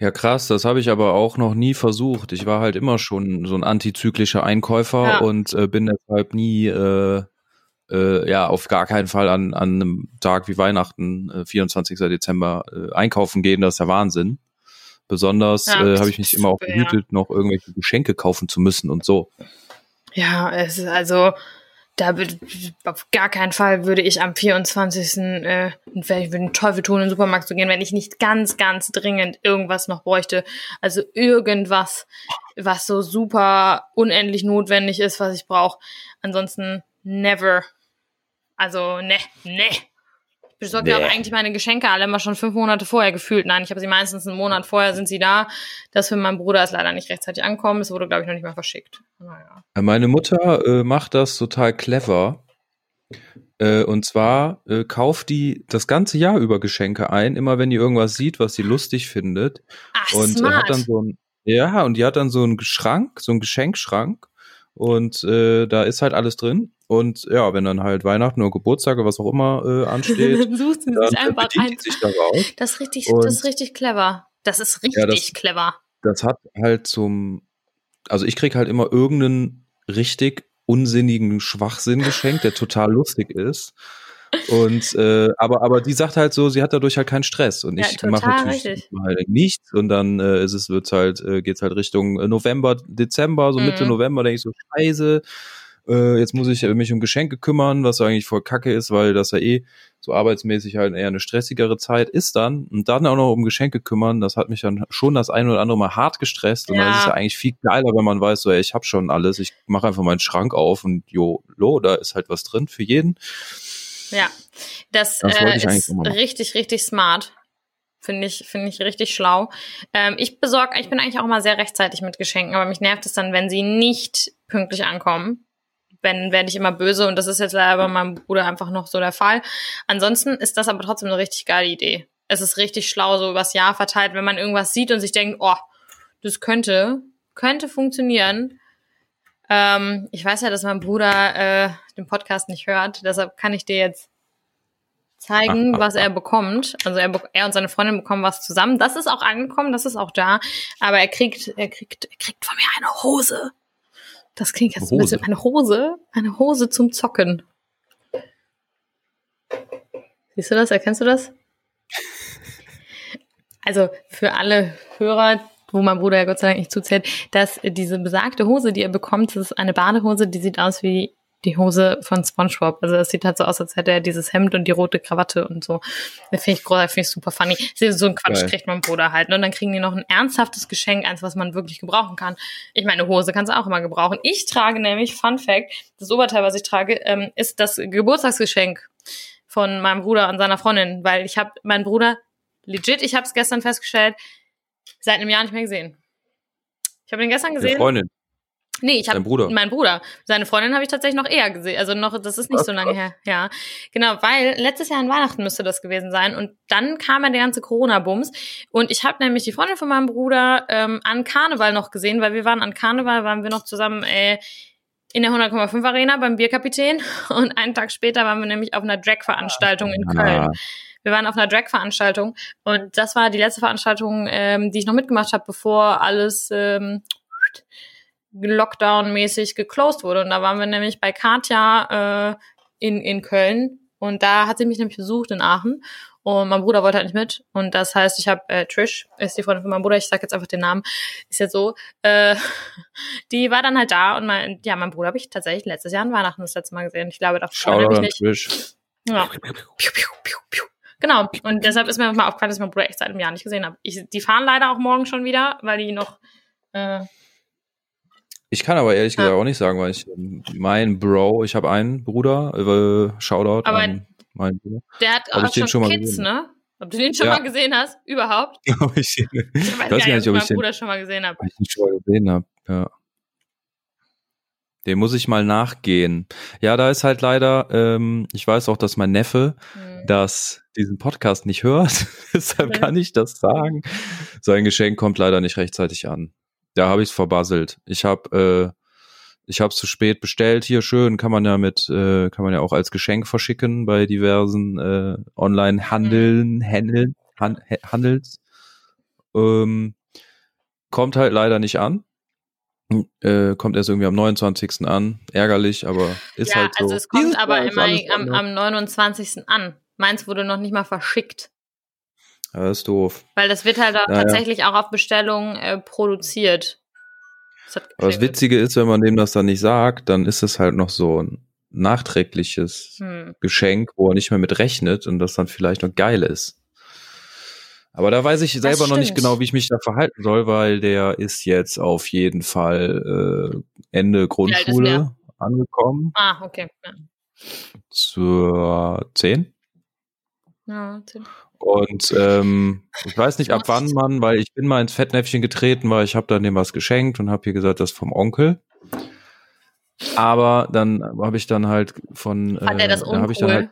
Ja, krass, das habe ich aber auch noch nie versucht. Ich war halt immer schon so ein antizyklischer Einkäufer Ja. und äh, bin deshalb nie, äh, äh, ja, auf gar keinen Fall an, an einem Tag wie Weihnachten, äh, 24. Dezember, äh, einkaufen gehen. Das ist der Wahnsinn. Besonders Ja, äh, habe ich mich immer auch behütet, noch irgendwelche Geschenke kaufen zu müssen und so. Ja, es ist also, da auf gar keinen Fall würde ich am 24. Äh, ich würde den Teufel tun, in den Supermarkt zu gehen, wenn ich nicht ganz, ganz dringend irgendwas noch bräuchte. Also irgendwas, was so super unendlich notwendig ist, was ich brauche. Ansonsten never. Also, ne, ne. Ich besorge Nee. eigentlich meine Geschenke alle immer schon fünf Monate vorher gefühlt. Nein, ich habe sie meistens einen Monat vorher sind sie da. Das für meinen Bruder ist leider nicht rechtzeitig ankommen. Es wurde, glaube ich, noch nicht mal verschickt. Naja. Äh, Meine Mutter äh, macht das total clever. Äh, und zwar äh, kauft die das ganze Jahr über Geschenke ein, immer wenn die irgendwas sieht, was sie lustig findet. Ach, und smart. hat dann so ein ja und die hat dann so einen Schrank, so einen Geschenkschrank und äh, da ist halt alles drin und ja, wenn dann halt Weihnachten oder Geburtstage, was auch immer äh, ansteht, dann sucht sie sich äh, einfach ein. sich. Das ist richtig, Und- das ist richtig clever. Das ist richtig Ja, das- clever. Das hat halt zum also ich krieg halt immer irgendeinen richtig unsinnigen Schwachsinn geschenkt, der total lustig ist. Und äh, aber aber die sagt halt so, sie hat dadurch halt keinen Stress und Ja, ich total mache natürlich halt nichts und dann äh, ist es wird's halt äh, geht's halt Richtung äh, November, Dezember, so Mitte Mhm. November denke ich so Scheiße. Äh, jetzt muss ich mich um Geschenke kümmern, was eigentlich voll Kacke ist, weil das ja eh so arbeitsmäßig halt eher eine stressigere Zeit ist dann und dann auch noch um Geschenke kümmern, das hat mich dann schon das ein oder andere Mal hart gestresst und Ja. dann ist es ja eigentlich viel geiler, wenn man weiß, so ey, ich habe schon alles, ich mache einfach meinen Schrank auf und jo, lo, da ist halt was drin für jeden. Ja. Das, Das äh, ist richtig, richtig smart. Finde ich, finde ich richtig schlau. Ähm, ich besorge, ich bin eigentlich auch immer sehr rechtzeitig mit Geschenken, aber mich nervt es dann, wenn sie nicht pünktlich ankommen. Wenn werde ich immer böse und das ist jetzt leider bei meinem Bruder einfach noch so der Fall. Ansonsten ist das aber trotzdem eine richtig geile Idee. es ist richtig schlau, so übers Jahr verteilt, wenn man irgendwas sieht und sich denkt, oh, das könnte, könnte funktionieren. Ähm, ich weiß ja, dass mein Bruder äh, den Podcast nicht hört, deshalb kann ich dir jetzt zeigen, was er bekommt. Also er, er und seine Freundin bekommen was zusammen. Das ist auch angekommen, das ist auch da. Aber er kriegt, er kriegt, er kriegt von mir eine Hose. Das klingt jetzt ein Hose. bisschen eine Hose, eine Hose zum Zocken. Siehst du das? Erkennst du das? Also für alle Hörer, wo mein Bruder ja Gott sei Dank nicht zuzählt, dass diese besagte Hose, die er bekommt, das ist eine Badehose, die sieht aus wie die Hose von SpongeBob. Also es sieht halt so aus, als hätte er dieses Hemd und die rote Krawatte und so. Das finde ich großartig, finde ich super funny. So ein Quatsch Geil. kriegt mein Bruder halt. ne? Und dann kriegen die noch ein ernsthaftes Geschenk, eins, was man wirklich gebrauchen kann. Ich meine, eine Hose kannst du auch immer gebrauchen. Ich trage nämlich, Fun Fact, das Oberteil, was ich trage, ähm, ist das Geburtstagsgeschenk von meinem Bruder an seiner Freundin, weil ich habe meinen Bruder legit, ich habe es gestern festgestellt, seit einem Jahr nicht mehr gesehen. Ich habe ihn gestern Eine gesehen. Freundin. Nee, ich habe Bruder. meinen Bruder. Seine Freundin habe ich tatsächlich noch eher gesehen. Also noch, das ist nicht Was, so lange was? her. Ja, genau, weil letztes Jahr an Weihnachten müsste das gewesen sein und dann kam ja der ganze Corona-Bums und ich habe nämlich die Freundin von meinem Bruder ähm, an Karneval noch gesehen, weil wir waren an Karneval, waren wir noch zusammen äh, in der 100,5 Arena beim Bierkapitän und einen Tag später waren wir nämlich auf einer Drag-Veranstaltung in Köln. Ah, Wir waren auf einer Drag-Veranstaltung und das war die letzte Veranstaltung, ähm, die ich noch mitgemacht habe, bevor alles ähm, Lockdown-mäßig geclosed wurde. Und da waren wir nämlich bei Katja äh, in, in Köln und da hat sie mich nämlich besucht in Aachen und mein Bruder wollte halt nicht mit. Und das heißt, ich habe äh, Trish, ist die Freundin von meinem Bruder, ich sag jetzt einfach den Namen, ist jetzt so, äh, die war dann halt da und mein, ja, mein Bruder habe ich tatsächlich letztes Jahr an Weihnachten das letzte Mal gesehen. Ich glaube, Shoutout habe ich nicht. Trish. Ja. Piu, piu, piu, piu. Genau. Und deshalb ist mir mal aufgefallen, dass ich meinen Bruder echt seit einem Jahr nicht gesehen habe. Ich, die fahren leider auch morgen schon wieder, weil die noch. Äh, Ich kann aber ehrlich Ja. gesagt auch nicht sagen, weil ich mein Bro, ich habe einen Bruder, äh, Shoutout Aber- an meinen Bruder. der hat auch den schon, schon Kids, gesehen? ne? Ob du den schon Ja. mal gesehen hast? Überhaupt? Ich, weiß gar nicht, ob ich meinen den- Bruder schon mal gesehen habe. ich den schon mal gesehen habe. Ja. Den muss ich mal nachgehen. Ja, da ist halt leider, ähm, ich weiß auch, dass mein Neffe Hm. Das diesen Podcast nicht hört. Deshalb Okay. kann ich das sagen. Sein Geschenk kommt leider nicht rechtzeitig an. Da habe ich es verbasselt. Ich habe äh, ich habe es zu spät bestellt. Hier schön kann man ja mit äh, kann man ja auch als Geschenk verschicken bei diversen äh, Online-Handeln, Handeln, Han Handels. Ähm, kommt halt leider nicht an. Äh, kommt erst irgendwie am 29. an. Ärgerlich, aber ist ja, halt so. also es kommt Dieses aber immer am, am 29. an. Meins wurde noch nicht mal verschickt. Das ist doof. Weil das wird halt auch Ja, ja. tatsächlich auch auf Bestellung äh, produziert. Das Aber das. Witzige ist, wenn man dem das dann nicht sagt, dann ist es halt noch so ein nachträgliches Hm. Geschenk, wo er nicht mehr mit rechnet und das dann vielleicht noch geil ist. Aber da weiß ich selber noch nicht genau, wie ich mich da verhalten soll, weil der ist jetzt auf jeden Fall äh, Ende Grundschule angekommen. Ah, okay. Ja. Zur 10. Ja. Und ähm, ich weiß nicht, ab wann man, weil ich bin mal ins Fettnäpfchen getreten, weil ich habe dann dem was geschenkt und habe hier gesagt, das ist vom Onkel. Aber dann habe ich dann halt von, Fand er das da habe ich dann uncool? halt,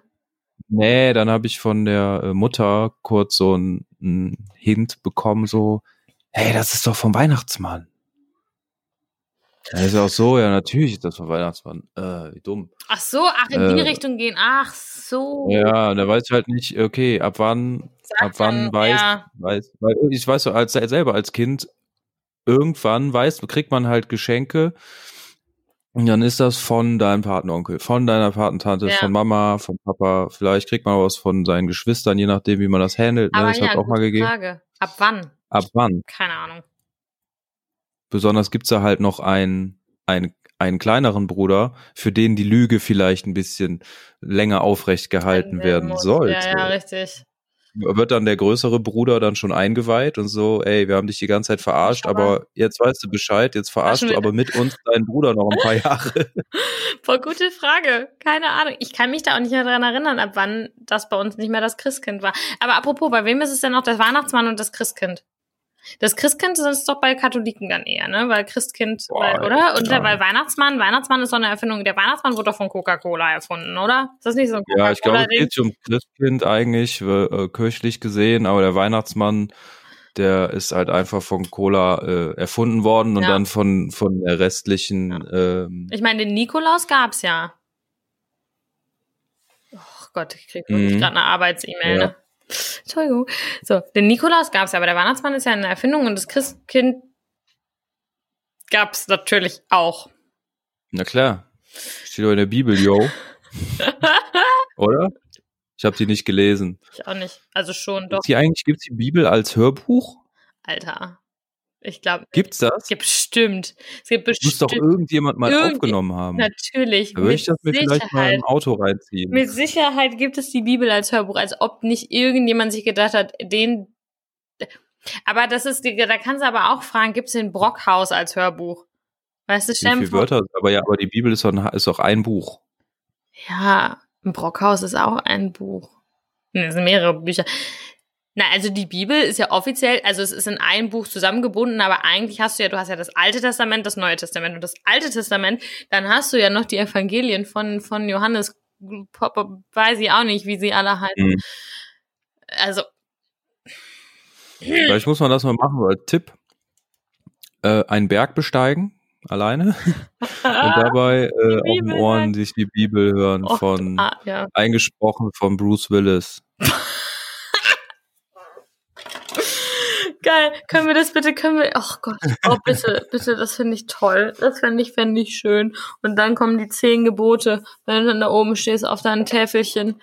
nee, dann habe ich von der äh, Mutter kurz so ein, ein Hint bekommen, so, hey, das ist doch vom Weihnachtsmann. Da ist auch so, ja, natürlich ist das vom Weihnachtsmann. Äh, wie dumm. Ach so, ach, in die Äh, Richtung gehen. Ach so. Ja, da weiß ich halt nicht, okay, ab wann Sagt ab wann dann, weiß, Ja, weiß, weil ich weiß so als selber als Kind irgendwann weiß, kriegt man halt Geschenke und dann ist das von deinem Patenonkel, von deiner Patentante, Ja. von Mama, von Papa, vielleicht kriegt man was von seinen Geschwistern, je nachdem, wie man das handelt. Ne? aber Das ja, hat auch mal gegeben. Frage. Ab wann? Ab wann? Keine Ahnung. Besonders gibt's da halt noch einen, einen, einen kleineren Bruder, für den die Lüge vielleicht ein bisschen länger aufrecht gehalten werden muss. sollte. Ja, ja, richtig. wird dann der größere Bruder dann schon eingeweiht und so, ey, wir haben dich die ganze Zeit verarscht, Aber- aber jetzt weißt du Bescheid, jetzt verarschst schon du aber mit uns deinen Bruder noch ein paar Jahre. Voll gute Frage. Keine Ahnung. Ich kann mich da auch nicht mehr dran erinnern, ab wann das bei uns nicht mehr das Christkind war. Aber apropos, bei wem ist es denn noch der Weihnachtsmann und das Christkind? Das Christkind ist doch bei Katholiken dann eher, ne? Weil Christkind, Boah, weil, oder? Und ja. weil Weihnachtsmann, Weihnachtsmann ist so eine Erfindung. Der Weihnachtsmann wurde doch von Coca-Cola erfunden, oder? Ist das nicht so ein Ja, ich glaube, es geht um Christkind eigentlich, äh, kirchlich gesehen, aber der Weihnachtsmann, der ist halt einfach von Cola äh, erfunden worden und Ja. dann von, von der restlichen, ähm, Ich meine, den Nikolaus gab's ja. Oh Gott, ich krieg wirklich Mhm. gerade eine Arbeits-E-Mail, Ja. ne? Entschuldigung. So, den Nikolaus gab's ja, aber der Weihnachtsmann ist ja eine Erfindung und das Christkind gab's natürlich auch. na klar, steht doch in der Bibel, yo, oder? Ich habe die nicht gelesen. Ich auch nicht. Also schon doch, Gibt's die eigentlich, gibt's die Bibel als Hörbuch? Alter. Ich glaube, Gibt's das? es gibt bestimmt. Es gibt Muss doch bestimmt. irgendjemand mal Irgendwie- aufgenommen haben. Natürlich. Da würde ich das mir vielleicht mal im Auto reinziehen. Mit Sicherheit gibt es die Bibel als Hörbuch, als ob nicht irgendjemand sich gedacht hat, den. Aber das ist, da kannst du aber auch fragen, gibt es den Brockhaus als Hörbuch? Weißt du, Wie viele Wörter? Aber ja, aber die Bibel ist doch, ein, ist doch ein Buch. Ja, ein Brockhaus ist auch ein Buch. Es sind mehrere Bücher. Na, also die Bibel ist ja offiziell, also es ist in ein Buch zusammengebunden, aber eigentlich hast du ja, du hast ja das Alte Testament, das Neue Testament und das Alte Testament, dann hast du ja noch die Evangelien von, von Johannes, weiß ich auch nicht, wie sie alle heißen. Mhm. Also, Vielleicht muss man das mal machen, als Tipp. Äh, einen Berg besteigen, alleine. Und dabei äh, auf den Ohren sich die Bibel hören Och, von, ah, ja. eingesprochen von Bruce Willis. Geil. Können wir das bitte, können wir, ach Gott, oh bitte, bitte, das finde ich toll. Das fände ich, fände ich schön. Und dann kommen die zehn Gebote, wenn du dann da oben stehst auf deinem Täfelchen.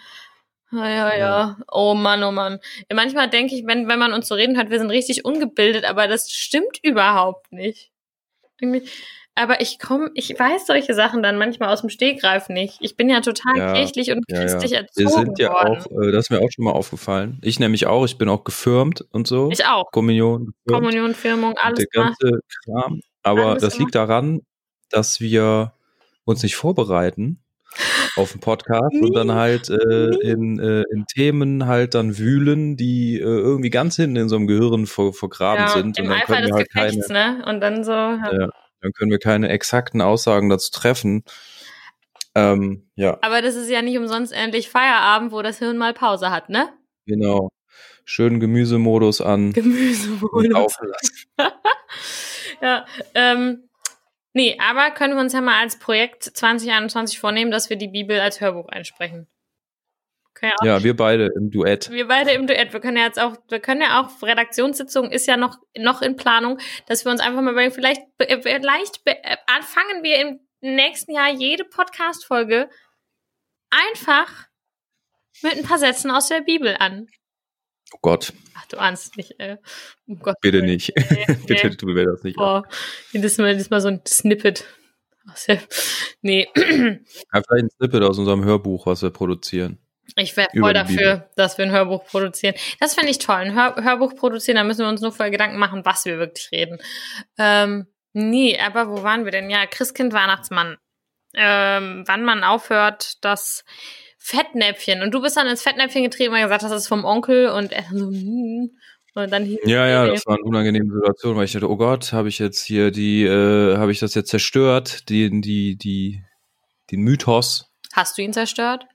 Ja, ja, ja. Oh Mann, oh Mann. Ja, manchmal denke ich, wenn, wenn man uns so reden hört, wir sind richtig ungebildet, aber das stimmt überhaupt nicht. Irgendwie, aber ich komme, ich weiß solche Sachen dann manchmal aus dem Stegreif nicht. Ich bin ja total Ja, kirchlich und Ja, ja. christlich Wir erzogen sind ja worden. auch, äh, das ist mir auch schon mal aufgefallen. Ich nämlich auch, ich bin auch gefirmt und so. Ich auch. Kommunion. gefirmt. Kommunion, Firmung, alles der ganze Kram. Aber Alles das liegt daran, dass wir uns nicht vorbereiten auf den Podcast und dann halt äh, in, äh, in Themen halt dann wühlen, die äh, irgendwie ganz hinten in so einem Gehirn ver vergraben sind. Im und dann Eifer des wir halt keine, Gefechts, ne? Und dann so. Ja. Dann können wir keine exakten Aussagen dazu treffen. Ähm, ja, Aber das ist ja nicht umsonst endlich Feierabend, wo das Hirn mal Pause hat, ne? genau. Schönen Gemüsemodus an Gemüsemodus. ja, ähm, nee, aber können wir uns ja mal als Projekt 2021 vornehmen, dass wir die Bibel als Hörbuch einsprechen. Ja Ja, wir beide im Duett. Wir beide im Duett. Wir können ja jetzt auch, wir können ja auch, Redaktionssitzung ist ja noch, noch in Planung, dass wir uns einfach mal überlegen, vielleicht, äh, vielleicht äh, anfangen wir im nächsten Jahr jede Podcast-Folge einfach mit ein paar Sätzen aus der Bibel an. Oh Gott, Ach, du ahnst nicht, äh, um Gott. bitte nicht. Nee, bitte nee. tu mir das nicht. Boah, jedes Mal, jedes Mal so ein Snippet. Aus der, nee, Ja, vielleicht ein Snippet aus unserem Hörbuch, was wir produzieren. Ich wäre voll dafür, dass wir ein Hörbuch produzieren. Das fände ich toll. Ein Hör Hörbuch produzieren, da müssen wir uns nur vorher Gedanken machen, was wir wirklich reden. Ähm, nee, aber wo waren wir denn? Ja, Christkind, Weihnachtsmann. Ähm, wann man aufhört, das Fettnäpfchen. Und du bist dann ins Fettnäpfchen getreten und gesagt, das ist vom Onkel und er so, hm. und dann hieß Ja, ja, das war eine unangenehme Situation, weil ich dachte, oh Gott, habe ich jetzt hier die, äh, habe ich das jetzt zerstört, den, die, die, den Mythos. Hast du ihn zerstört?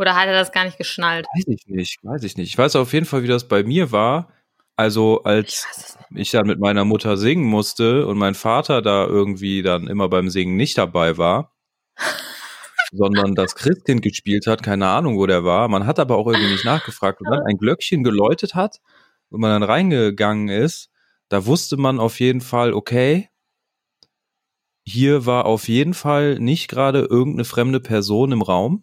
Oder hat er das gar nicht geschnallt? Weiß ich nicht, weiß ich nicht. Ich weiß auf jeden Fall, wie das bei mir war. Also Ich als nicht. ich dann mit meiner Mutter singen musste und mein Vater da irgendwie dann immer beim Singen nicht dabei war, sondern das Christkind gespielt hat, keine Ahnung, wo der war. Man hat aber auch irgendwie nicht nachgefragt und dann ein Glöckchen geläutet hat und man dann reingegangen ist, da wusste man auf jeden Fall, okay, hier war auf jeden Fall nicht gerade irgendeine fremde Person im Raum.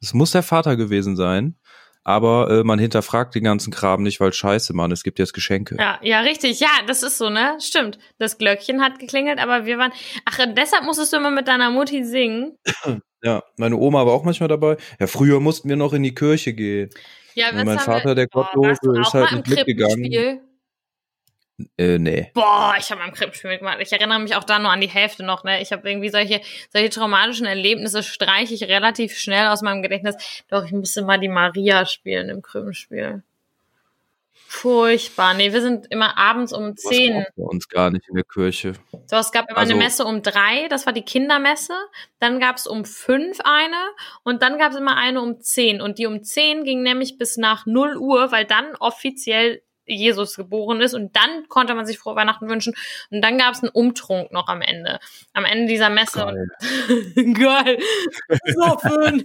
Es muss der Vater gewesen sein. Aber äh, man hinterfragt den ganzen Kram nicht, weil scheiße, Mann, es gibt jetzt Geschenke. Ja, ja, richtig. Ja, das ist so, ne? Stimmt. Das Glöckchen hat geklingelt, aber wir waren. Ach, deshalb musstest du immer mit deiner Mutti singen. Ja, meine Oma war auch manchmal dabei. Ja, früher mussten wir noch in die Kirche gehen. Ja, Und mein Vater, wir, der Gottlose, ist halt nicht mitgegangen. Äh, nee. Boah, ich habe am Krippenspiel mitgemacht. Ich erinnere mich auch da nur an die Hälfte noch. Ne? Ich habe irgendwie solche, solche traumatischen Erlebnisse streiche ich relativ schnell aus meinem Gedächtnis. Doch, ich musste mal die Maria spielen im Krippenspiel. Furchtbar. Nee, wir sind immer abends um 10. gab's bei uns gar nicht in der Kirche. So, es gab immer Also- eine Messe um drei, das war die Kindermesse. Dann gab es um fünf eine und dann gab es immer eine um zehn. Und die um zehn ging nämlich bis nach 0 Uhr, weil dann offiziell Jesus geboren ist und dann konnte man sich frohe Weihnachten wünschen. Und dann gab es einen Umtrunk noch am Ende. Am Ende dieser Messe. Geil. So schön.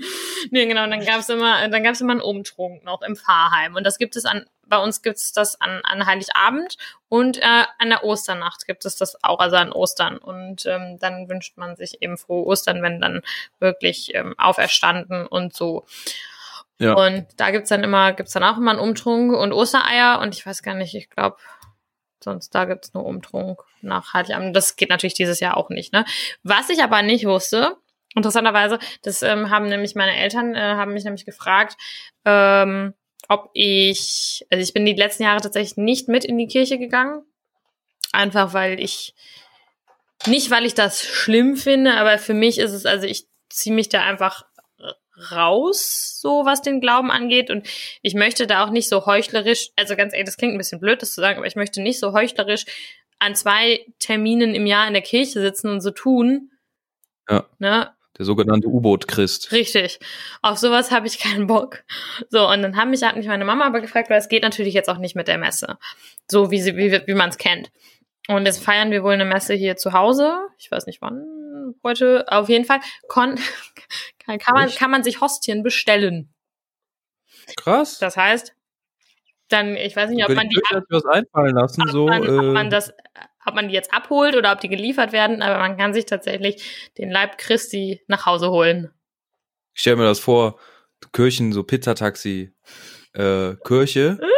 nee, genau. Und dann gab es immer, dann gab es immer einen Umtrunk noch im Pfarrheim. Und das gibt es an, bei uns gibt es das an, an Heiligabend und äh, an der Osternacht gibt es das auch, also an Ostern. Und ähm, dann wünscht man sich eben frohe Ostern, wenn dann wirklich ähm, auferstanden und so. Ja. Und da gibt's dann immer, gibt's dann auch immer einen Umtrunk und Ostereier und ich weiß gar nicht, ich glaube, sonst da gibt's nur Umtrunk nach Heiligabend. Das geht natürlich dieses Jahr auch nicht, ne? Was ich aber nicht wusste, interessanterweise, das ähm, haben nämlich meine Eltern, äh, haben mich nämlich gefragt, ähm, ob ich, also ich bin die letzten Jahre tatsächlich nicht mit in die Kirche gegangen. Einfach weil ich, nicht weil ich das schlimm finde, aber für mich ist es, also ich ziehe mich da einfach raus, so was den Glauben angeht. Und ich möchte da auch nicht so heuchlerisch, also ganz ehrlich, das klingt ein bisschen blöd, das zu sagen, aber ich möchte nicht so heuchlerisch an zwei Terminen im Jahr in der Kirche sitzen und so tun. Ja. Ne? Der sogenannte U-Boot-Christ. Richtig. Auf sowas habe ich keinen Bock. So, und dann haben mich, hat mich meine Mama aber gefragt, weil es geht natürlich jetzt auch nicht mit der Messe. So wie sie, wie, wie man es kennt. Und jetzt feiern wir wohl eine Messe hier zu Hause. Ich weiß nicht wann. Heute. Auf jeden Fall. Kann, kann, man, kann man sich Hostien bestellen. Krass. Das heißt, dann, ich weiß nicht, ob man die mir was einfallen lassen, ob so. man, äh, ob man das, ob man die jetzt abholt oder ob die geliefert werden, aber man kann sich tatsächlich den Leib Christi nach Hause holen. ich stell mir das vor, Kirchen, so Pizzataxi, äh, Kirche.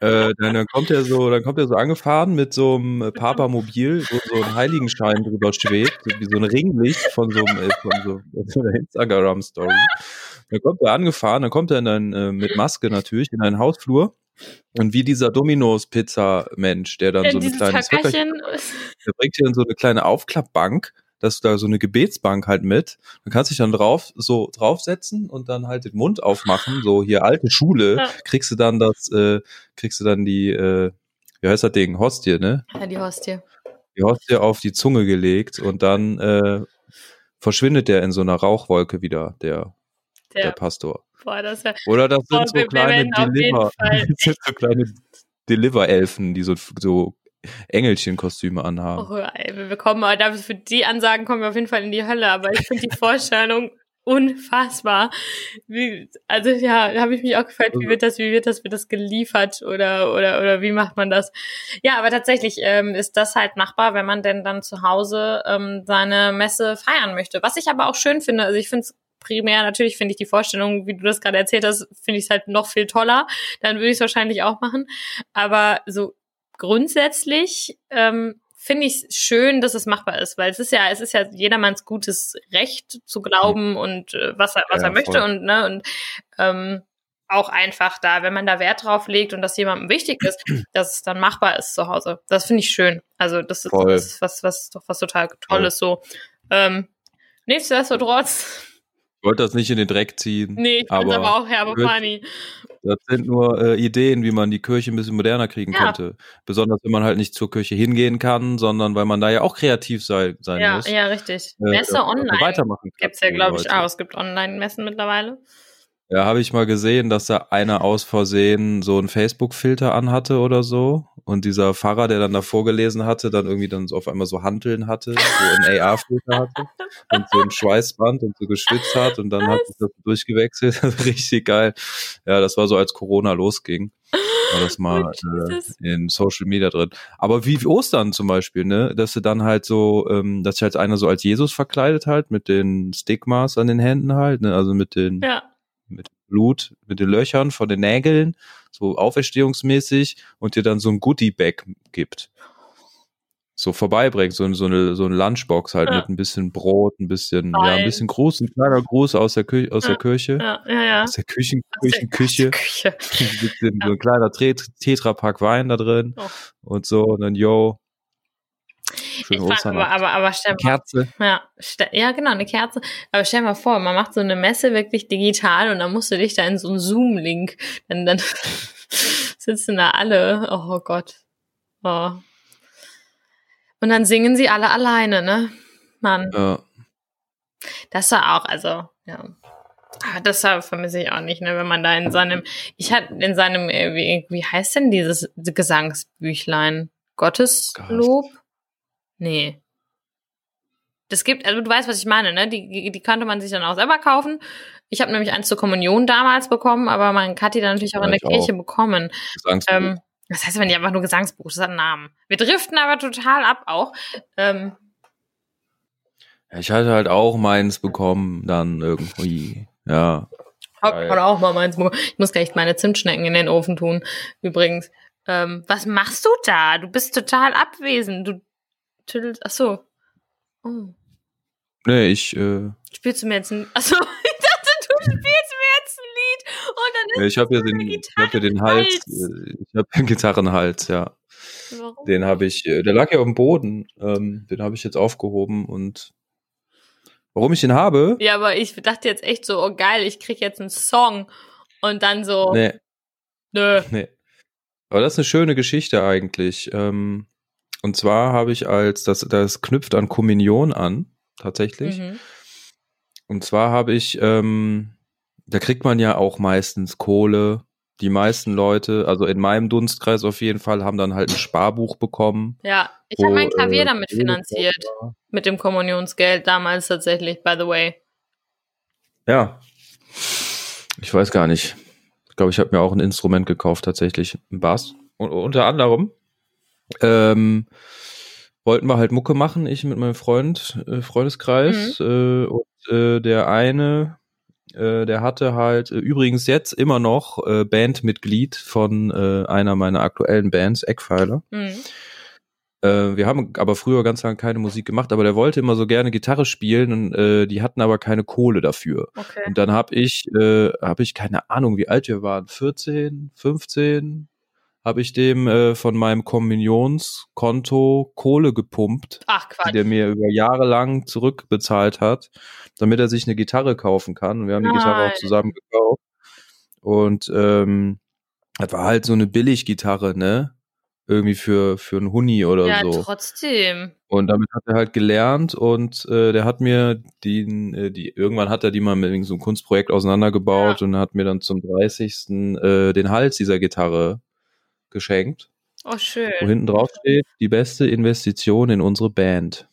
äh, dann, dann kommt er so, dann kommt er so angefahren mit so einem äh, Papamobil, wo so ein Heiligenschein drüber schwebt, wie so ein Ringlicht von so, einem, äh, von so, so einer Instagram-Story. Dann kommt er angefahren, dann kommt er dann äh, mit Maske natürlich in einen Hausflur. Und wie dieser Domino's-Pizza-Mensch, der dann so ein Dieses kleines Höckerchen der bringt dir dann so eine kleine Aufklappbank, dass du da so eine Gebetsbank halt mit. Du kannst dich dann drauf, so draufsetzen und dann halt den Mund aufmachen, so hier alte Schule, Ja. kriegst du dann das, äh, kriegst du dann die, äh, wie heißt das Ding? Hostie, ne? ja, die Hostie. Die Hostie auf die Zunge gelegt und dann äh, verschwindet der in so einer Rauchwolke wieder, der, der, Der, Pastor. boah, das ja, Oder das sind so kleine Deliver, das sind so kleine Deliver-Elfen, die so, so Engelchenkostüme anhaben. oh, ey, wir kommen, aber für die Ansagen kommen wir auf jeden Fall in die Hölle, aber ich finde die Vorstellung unfassbar. Wie, also ja, da habe ich mich auch gefragt, wie wird das, wie wird das, wird das geliefert oder oder oder wie macht man das? Ja, aber tatsächlich ähm, ist das halt machbar, wenn man denn dann zu Hause ähm, seine Messe feiern möchte. Was ich aber auch schön finde, also ich finde es primär natürlich finde ich die Vorstellung, wie du das gerade erzählt hast, finde ich es halt noch viel toller. Dann würde ich es wahrscheinlich auch machen. Aber so grundsätzlich ähm, finde ich es schön, dass es machbar ist, weil es ist ja, es ist ja jedermanns gutes Recht zu glauben und äh, was er, was Ja, er möchte voll. und ne und ähm, auch einfach da, wenn man da Wert drauf legt und das jemandem wichtig ist, dass es dann machbar ist zu Hause. Das finde ich schön. Also das ist, das ist was, was doch was total Tolles so. Ähm, nichtsdestotrotz, Ich wollte das nicht in den Dreck ziehen. nee, ich finde aber auch herbe funny. Das sind nur äh, Ideen, wie man die Kirche ein bisschen moderner kriegen Ja. könnte. Besonders wenn man halt nicht zur Kirche hingehen kann, sondern weil man da ja auch kreativ sei, sein Ja, muss. ja, richtig. äh, Messe man online Weitermachen kann. gibt's ja, glaube ich, auch. Es gibt Online-Messen mittlerweile. Ja, habe ich mal gesehen, dass da einer aus Versehen so einen Facebook-Filter anhatte oder so. Und dieser Pfarrer, der dann da vorgelesen hatte, dann irgendwie dann so auf einmal so Hanteln hatte, so einen AR-Filter hatte und so ein Schweißband und so geschwitzt hat und dann hat sich das durchgewechselt. Richtig geil. Ja, das war so, als Corona losging. War das mal Oh, äh, in Social Media drin. Aber wie Ostern zum Beispiel, ne? Dass du dann halt so, ähm, dass sich halt einer so als Jesus verkleidet halt, mit den Stigmas an den Händen halt, ne? Also mit den Ja. Blut, mit den Löchern von den Nägeln, so auferstehungsmäßig und dir dann so ein Goodie-Bag gibt. So vorbeibringt, so, so eine, so eine Lunchbox halt Ja. mit ein bisschen Brot, ein bisschen, ja, Fein. ein bisschen Gruß, ein kleiner Gruß aus der, Kü aus Ja. der Kirche, Ja, ja, ja. aus der Küchen, aus der Küche. ein bisschen, so ein kleiner Tet- Tetrapack Wein da drin Oh. und so, und dann, yo, Frag, aber, aber, aber stell mal, Kerze. ja, ja, genau, eine Kerze. Aber stell mal vor, man macht so eine Messe wirklich digital und dann musst du dich da in so einen Zoom-Link, dann, dann sitzen da alle, oh Gott. Oh. Und dann singen sie alle alleine, ne? Mann, Ja. das war auch, also, ja. Aber das war- vermisse ich auch nicht, ne, wenn man da in seinem, ich hatte in seinem, äh, wie, wie heißt denn dieses Gesangsbüchlein? Gotteslob? Nee. Das gibt, also du weißt, was ich meine, ne? Die, die konnte man sich dann auch selber kaufen. Ich habe nämlich eins zur Kommunion damals bekommen, aber man hat die dann natürlich auch Ja, in der ich auch. Kirche bekommen. Gesangsbuch. Ähm, das heißt aber nicht einfach nur Gesangsbuch, das hat einen Namen. Wir driften aber total ab auch. Ähm, Ja, ich hatte halt auch meins bekommen, dann irgendwie. Ja. hab Geil. hab auch mal meins bekommen. Ich muss gleich meine Zimtschnecken in den Ofen tun, übrigens. Ähm, was machst du da? Du bist total abwesend. Du tüdelst, ach so. Oh. Nee, ich, äh, Spielst du mir jetzt ein, ach so, ich dachte, du spielst mir jetzt ein Lied und dann ist ich habe ja den, ich hab ja den Hals, äh, ich habe den Gitarrenhals, ja. Warum? Den habe ich, äh, der lag ja auf dem Boden. Ähm, den habe ich jetzt aufgehoben und warum ich den habe? Ja, aber ich dachte jetzt echt so, oh geil, ich krieg jetzt einen Song und dann so, Nee, nö. nee. Aber das ist eine schöne Geschichte eigentlich. Ähm, und zwar habe ich als, das, das knüpft an Kommunion an, tatsächlich. Mhm. Und zwar habe ich, ähm, da kriegt man ja auch meistens Kohle. Die meisten Leute, also in meinem Dunstkreis auf jeden Fall, haben dann halt ein Sparbuch bekommen. Ja, ich habe mein Klavier äh, damit finanziert. war. Mit dem Kommunionsgeld damals tatsächlich, by the way. Ja. Ich weiß gar nicht. Ich glaube, ich habe mir auch ein Instrument gekauft, tatsächlich. Ein Bass. Und unter anderem ähm, wollten wir halt Mucke machen, ich mit meinem Freund, äh, Freundeskreis. Äh, und äh, der eine, äh, der hatte halt äh, übrigens jetzt immer noch äh, Bandmitglied von äh, einer meiner aktuellen Bands, Eckpfeiler. Mhm. Äh, wir haben aber früher ganz lange keine Musik gemacht, aber der wollte immer so gerne Gitarre spielen und äh, die hatten aber keine Kohle dafür. Okay. Und dann habe ich, äh, habe ich keine Ahnung, wie alt wir waren, 14, 15, habe ich dem äh, von meinem Kommunionskonto Kohle gepumpt, Ach die der mir über Jahre lang zurückbezahlt hat, damit er sich eine Gitarre kaufen kann. Und wir haben die Gitarre Nein. auch zusammen gekauft. Und ähm, das war halt so eine Billiggitarre, ne? Irgendwie für, für einen Huni oder Ja, so. trotzdem. Und damit hat er halt gelernt und äh, der hat mir den, äh, die, irgendwann hat er die mal mit so einem Kunstprojekt auseinandergebaut und hat mir dann zum 30. Äh, den Hals dieser Gitarre geschenkt, Oh, schön. wo hinten drauf steht, die beste Investition in unsere Band.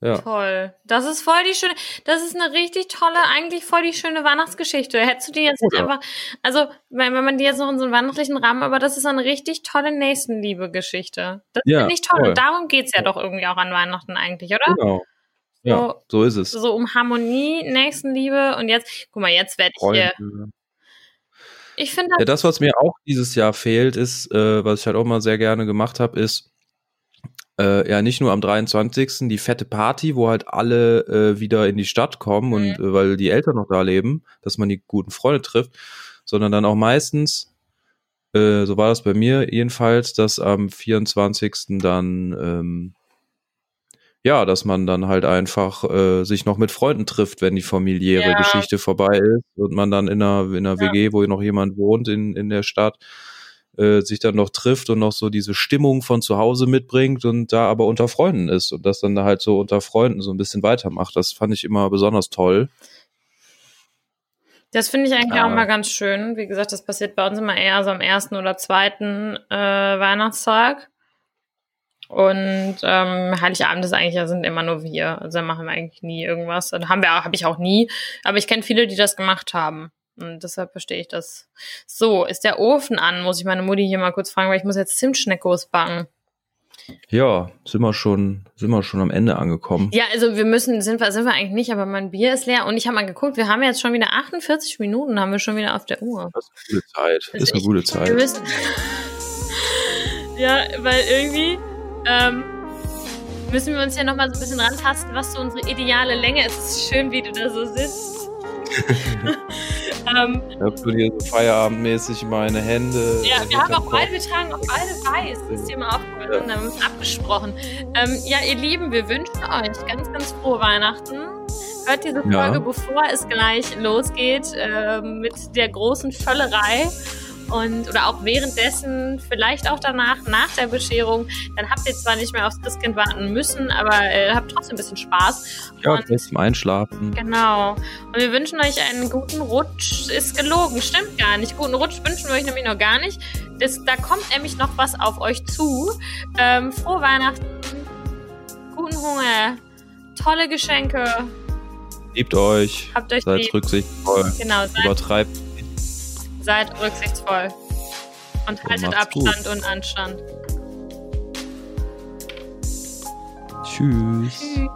Ja. Toll. Das ist voll die schöne, das ist eine richtig tolle, eigentlich voll die schöne Weihnachtsgeschichte. Hättest du die jetzt nicht Oder? einfach, also, wenn, man die jetzt noch in so einen weihnachtlichen Rahmen, aber das ist eine richtig tolle Nächstenliebe-Geschichte. Das Ja, finde ich toll. voll. Und darum geht's ja doch irgendwie auch an Weihnachten eigentlich, oder? Genau. Ja, so ist es. So um Harmonie, Nächstenliebe und jetzt, guck mal, jetzt werde ich hier, Freunde. Ich finde Ja, das, was mir auch dieses Jahr fehlt, ist, äh, was ich halt auch mal sehr gerne gemacht habe, ist äh, ja nicht nur am 23. die fette Party, wo halt alle äh, wieder in die Stadt kommen und äh, weil die Eltern noch da leben, dass man die guten Freunde trifft, sondern dann auch meistens, äh, so war das bei mir jedenfalls, dass am 24. dann ähm, ja, dass man dann halt einfach äh, sich noch mit Freunden trifft, wenn die familiäre Ja. Geschichte vorbei ist und man dann in einer, in einer Ja. WG, wo noch jemand wohnt in, in der Stadt, äh, sich dann noch trifft und noch so diese Stimmung von zu Hause mitbringt und da aber unter Freunden ist und das dann halt so unter Freunden so ein bisschen weitermacht. Das fand ich immer besonders toll. Das finde ich eigentlich Ah. auch mal ganz schön. Wie gesagt, das passiert bei uns immer eher so am ersten oder zweiten äh, Weihnachtstag. Und ähm, Heiligabend ist eigentlich, da sind immer nur wir. Also da machen wir eigentlich nie irgendwas. Also haben wir auch, habe ich auch nie. Aber ich kenne viele, die das gemacht haben. Und deshalb verstehe ich das. So, ist der Ofen an? Muss ich meine Mutti hier mal kurz fragen, weil ich muss jetzt Zimtschneckos backen. Ja, sind wir schon, sind wir schon am Ende angekommen. Ja, also wir müssen, sind wir, sind wir eigentlich nicht, aber mein Bier ist leer. Und ich habe mal geguckt, wir haben jetzt schon wieder 48 Minuten, haben wir schon wieder auf der Uhr. Das ist eine gute Zeit. Also Ist eine ich- gute Zeit. ja, weil irgendwie ähm, müssen wir uns ja nochmal so ein bisschen rantasten, was so unsere ideale Länge ist. Es ist schön, wie du da so sitzt. ähm, Ich hab so hier so feierabendmäßig meine Hände. ja, wir haben auch beide, wir tragen auch beide weiß. Das ist dir mal aufgefallen. Ja. Haben uns abgesprochen. Ähm, ja, ihr Lieben, wir wünschen euch ganz, ganz frohe Weihnachten. Hört diese Folge, ja. bevor es gleich losgeht äh, mit der großen Völlerei und oder auch währenddessen, vielleicht auch danach, nach der Bescherung, dann habt ihr zwar nicht mehr aufs Christkind warten müssen, aber äh, habt trotzdem ein bisschen Spaß. Ja, und, zum Einschlafen. Genau. Und wir wünschen euch einen guten Rutsch. Ist gelogen, stimmt gar nicht. Guten Rutsch wünschen wir euch nämlich noch gar nicht. Das, da kommt nämlich noch was auf euch zu. Ähm, frohe Weihnachten, guten Hunger, tolle Geschenke. Liebt euch. Habt euch seid lieb. rücksichtsvoll. Genau, seid Übertreibt Seid rücksichtsvoll. Und haltet Abstand gut. und Anstand. Tschüss. Tschüss.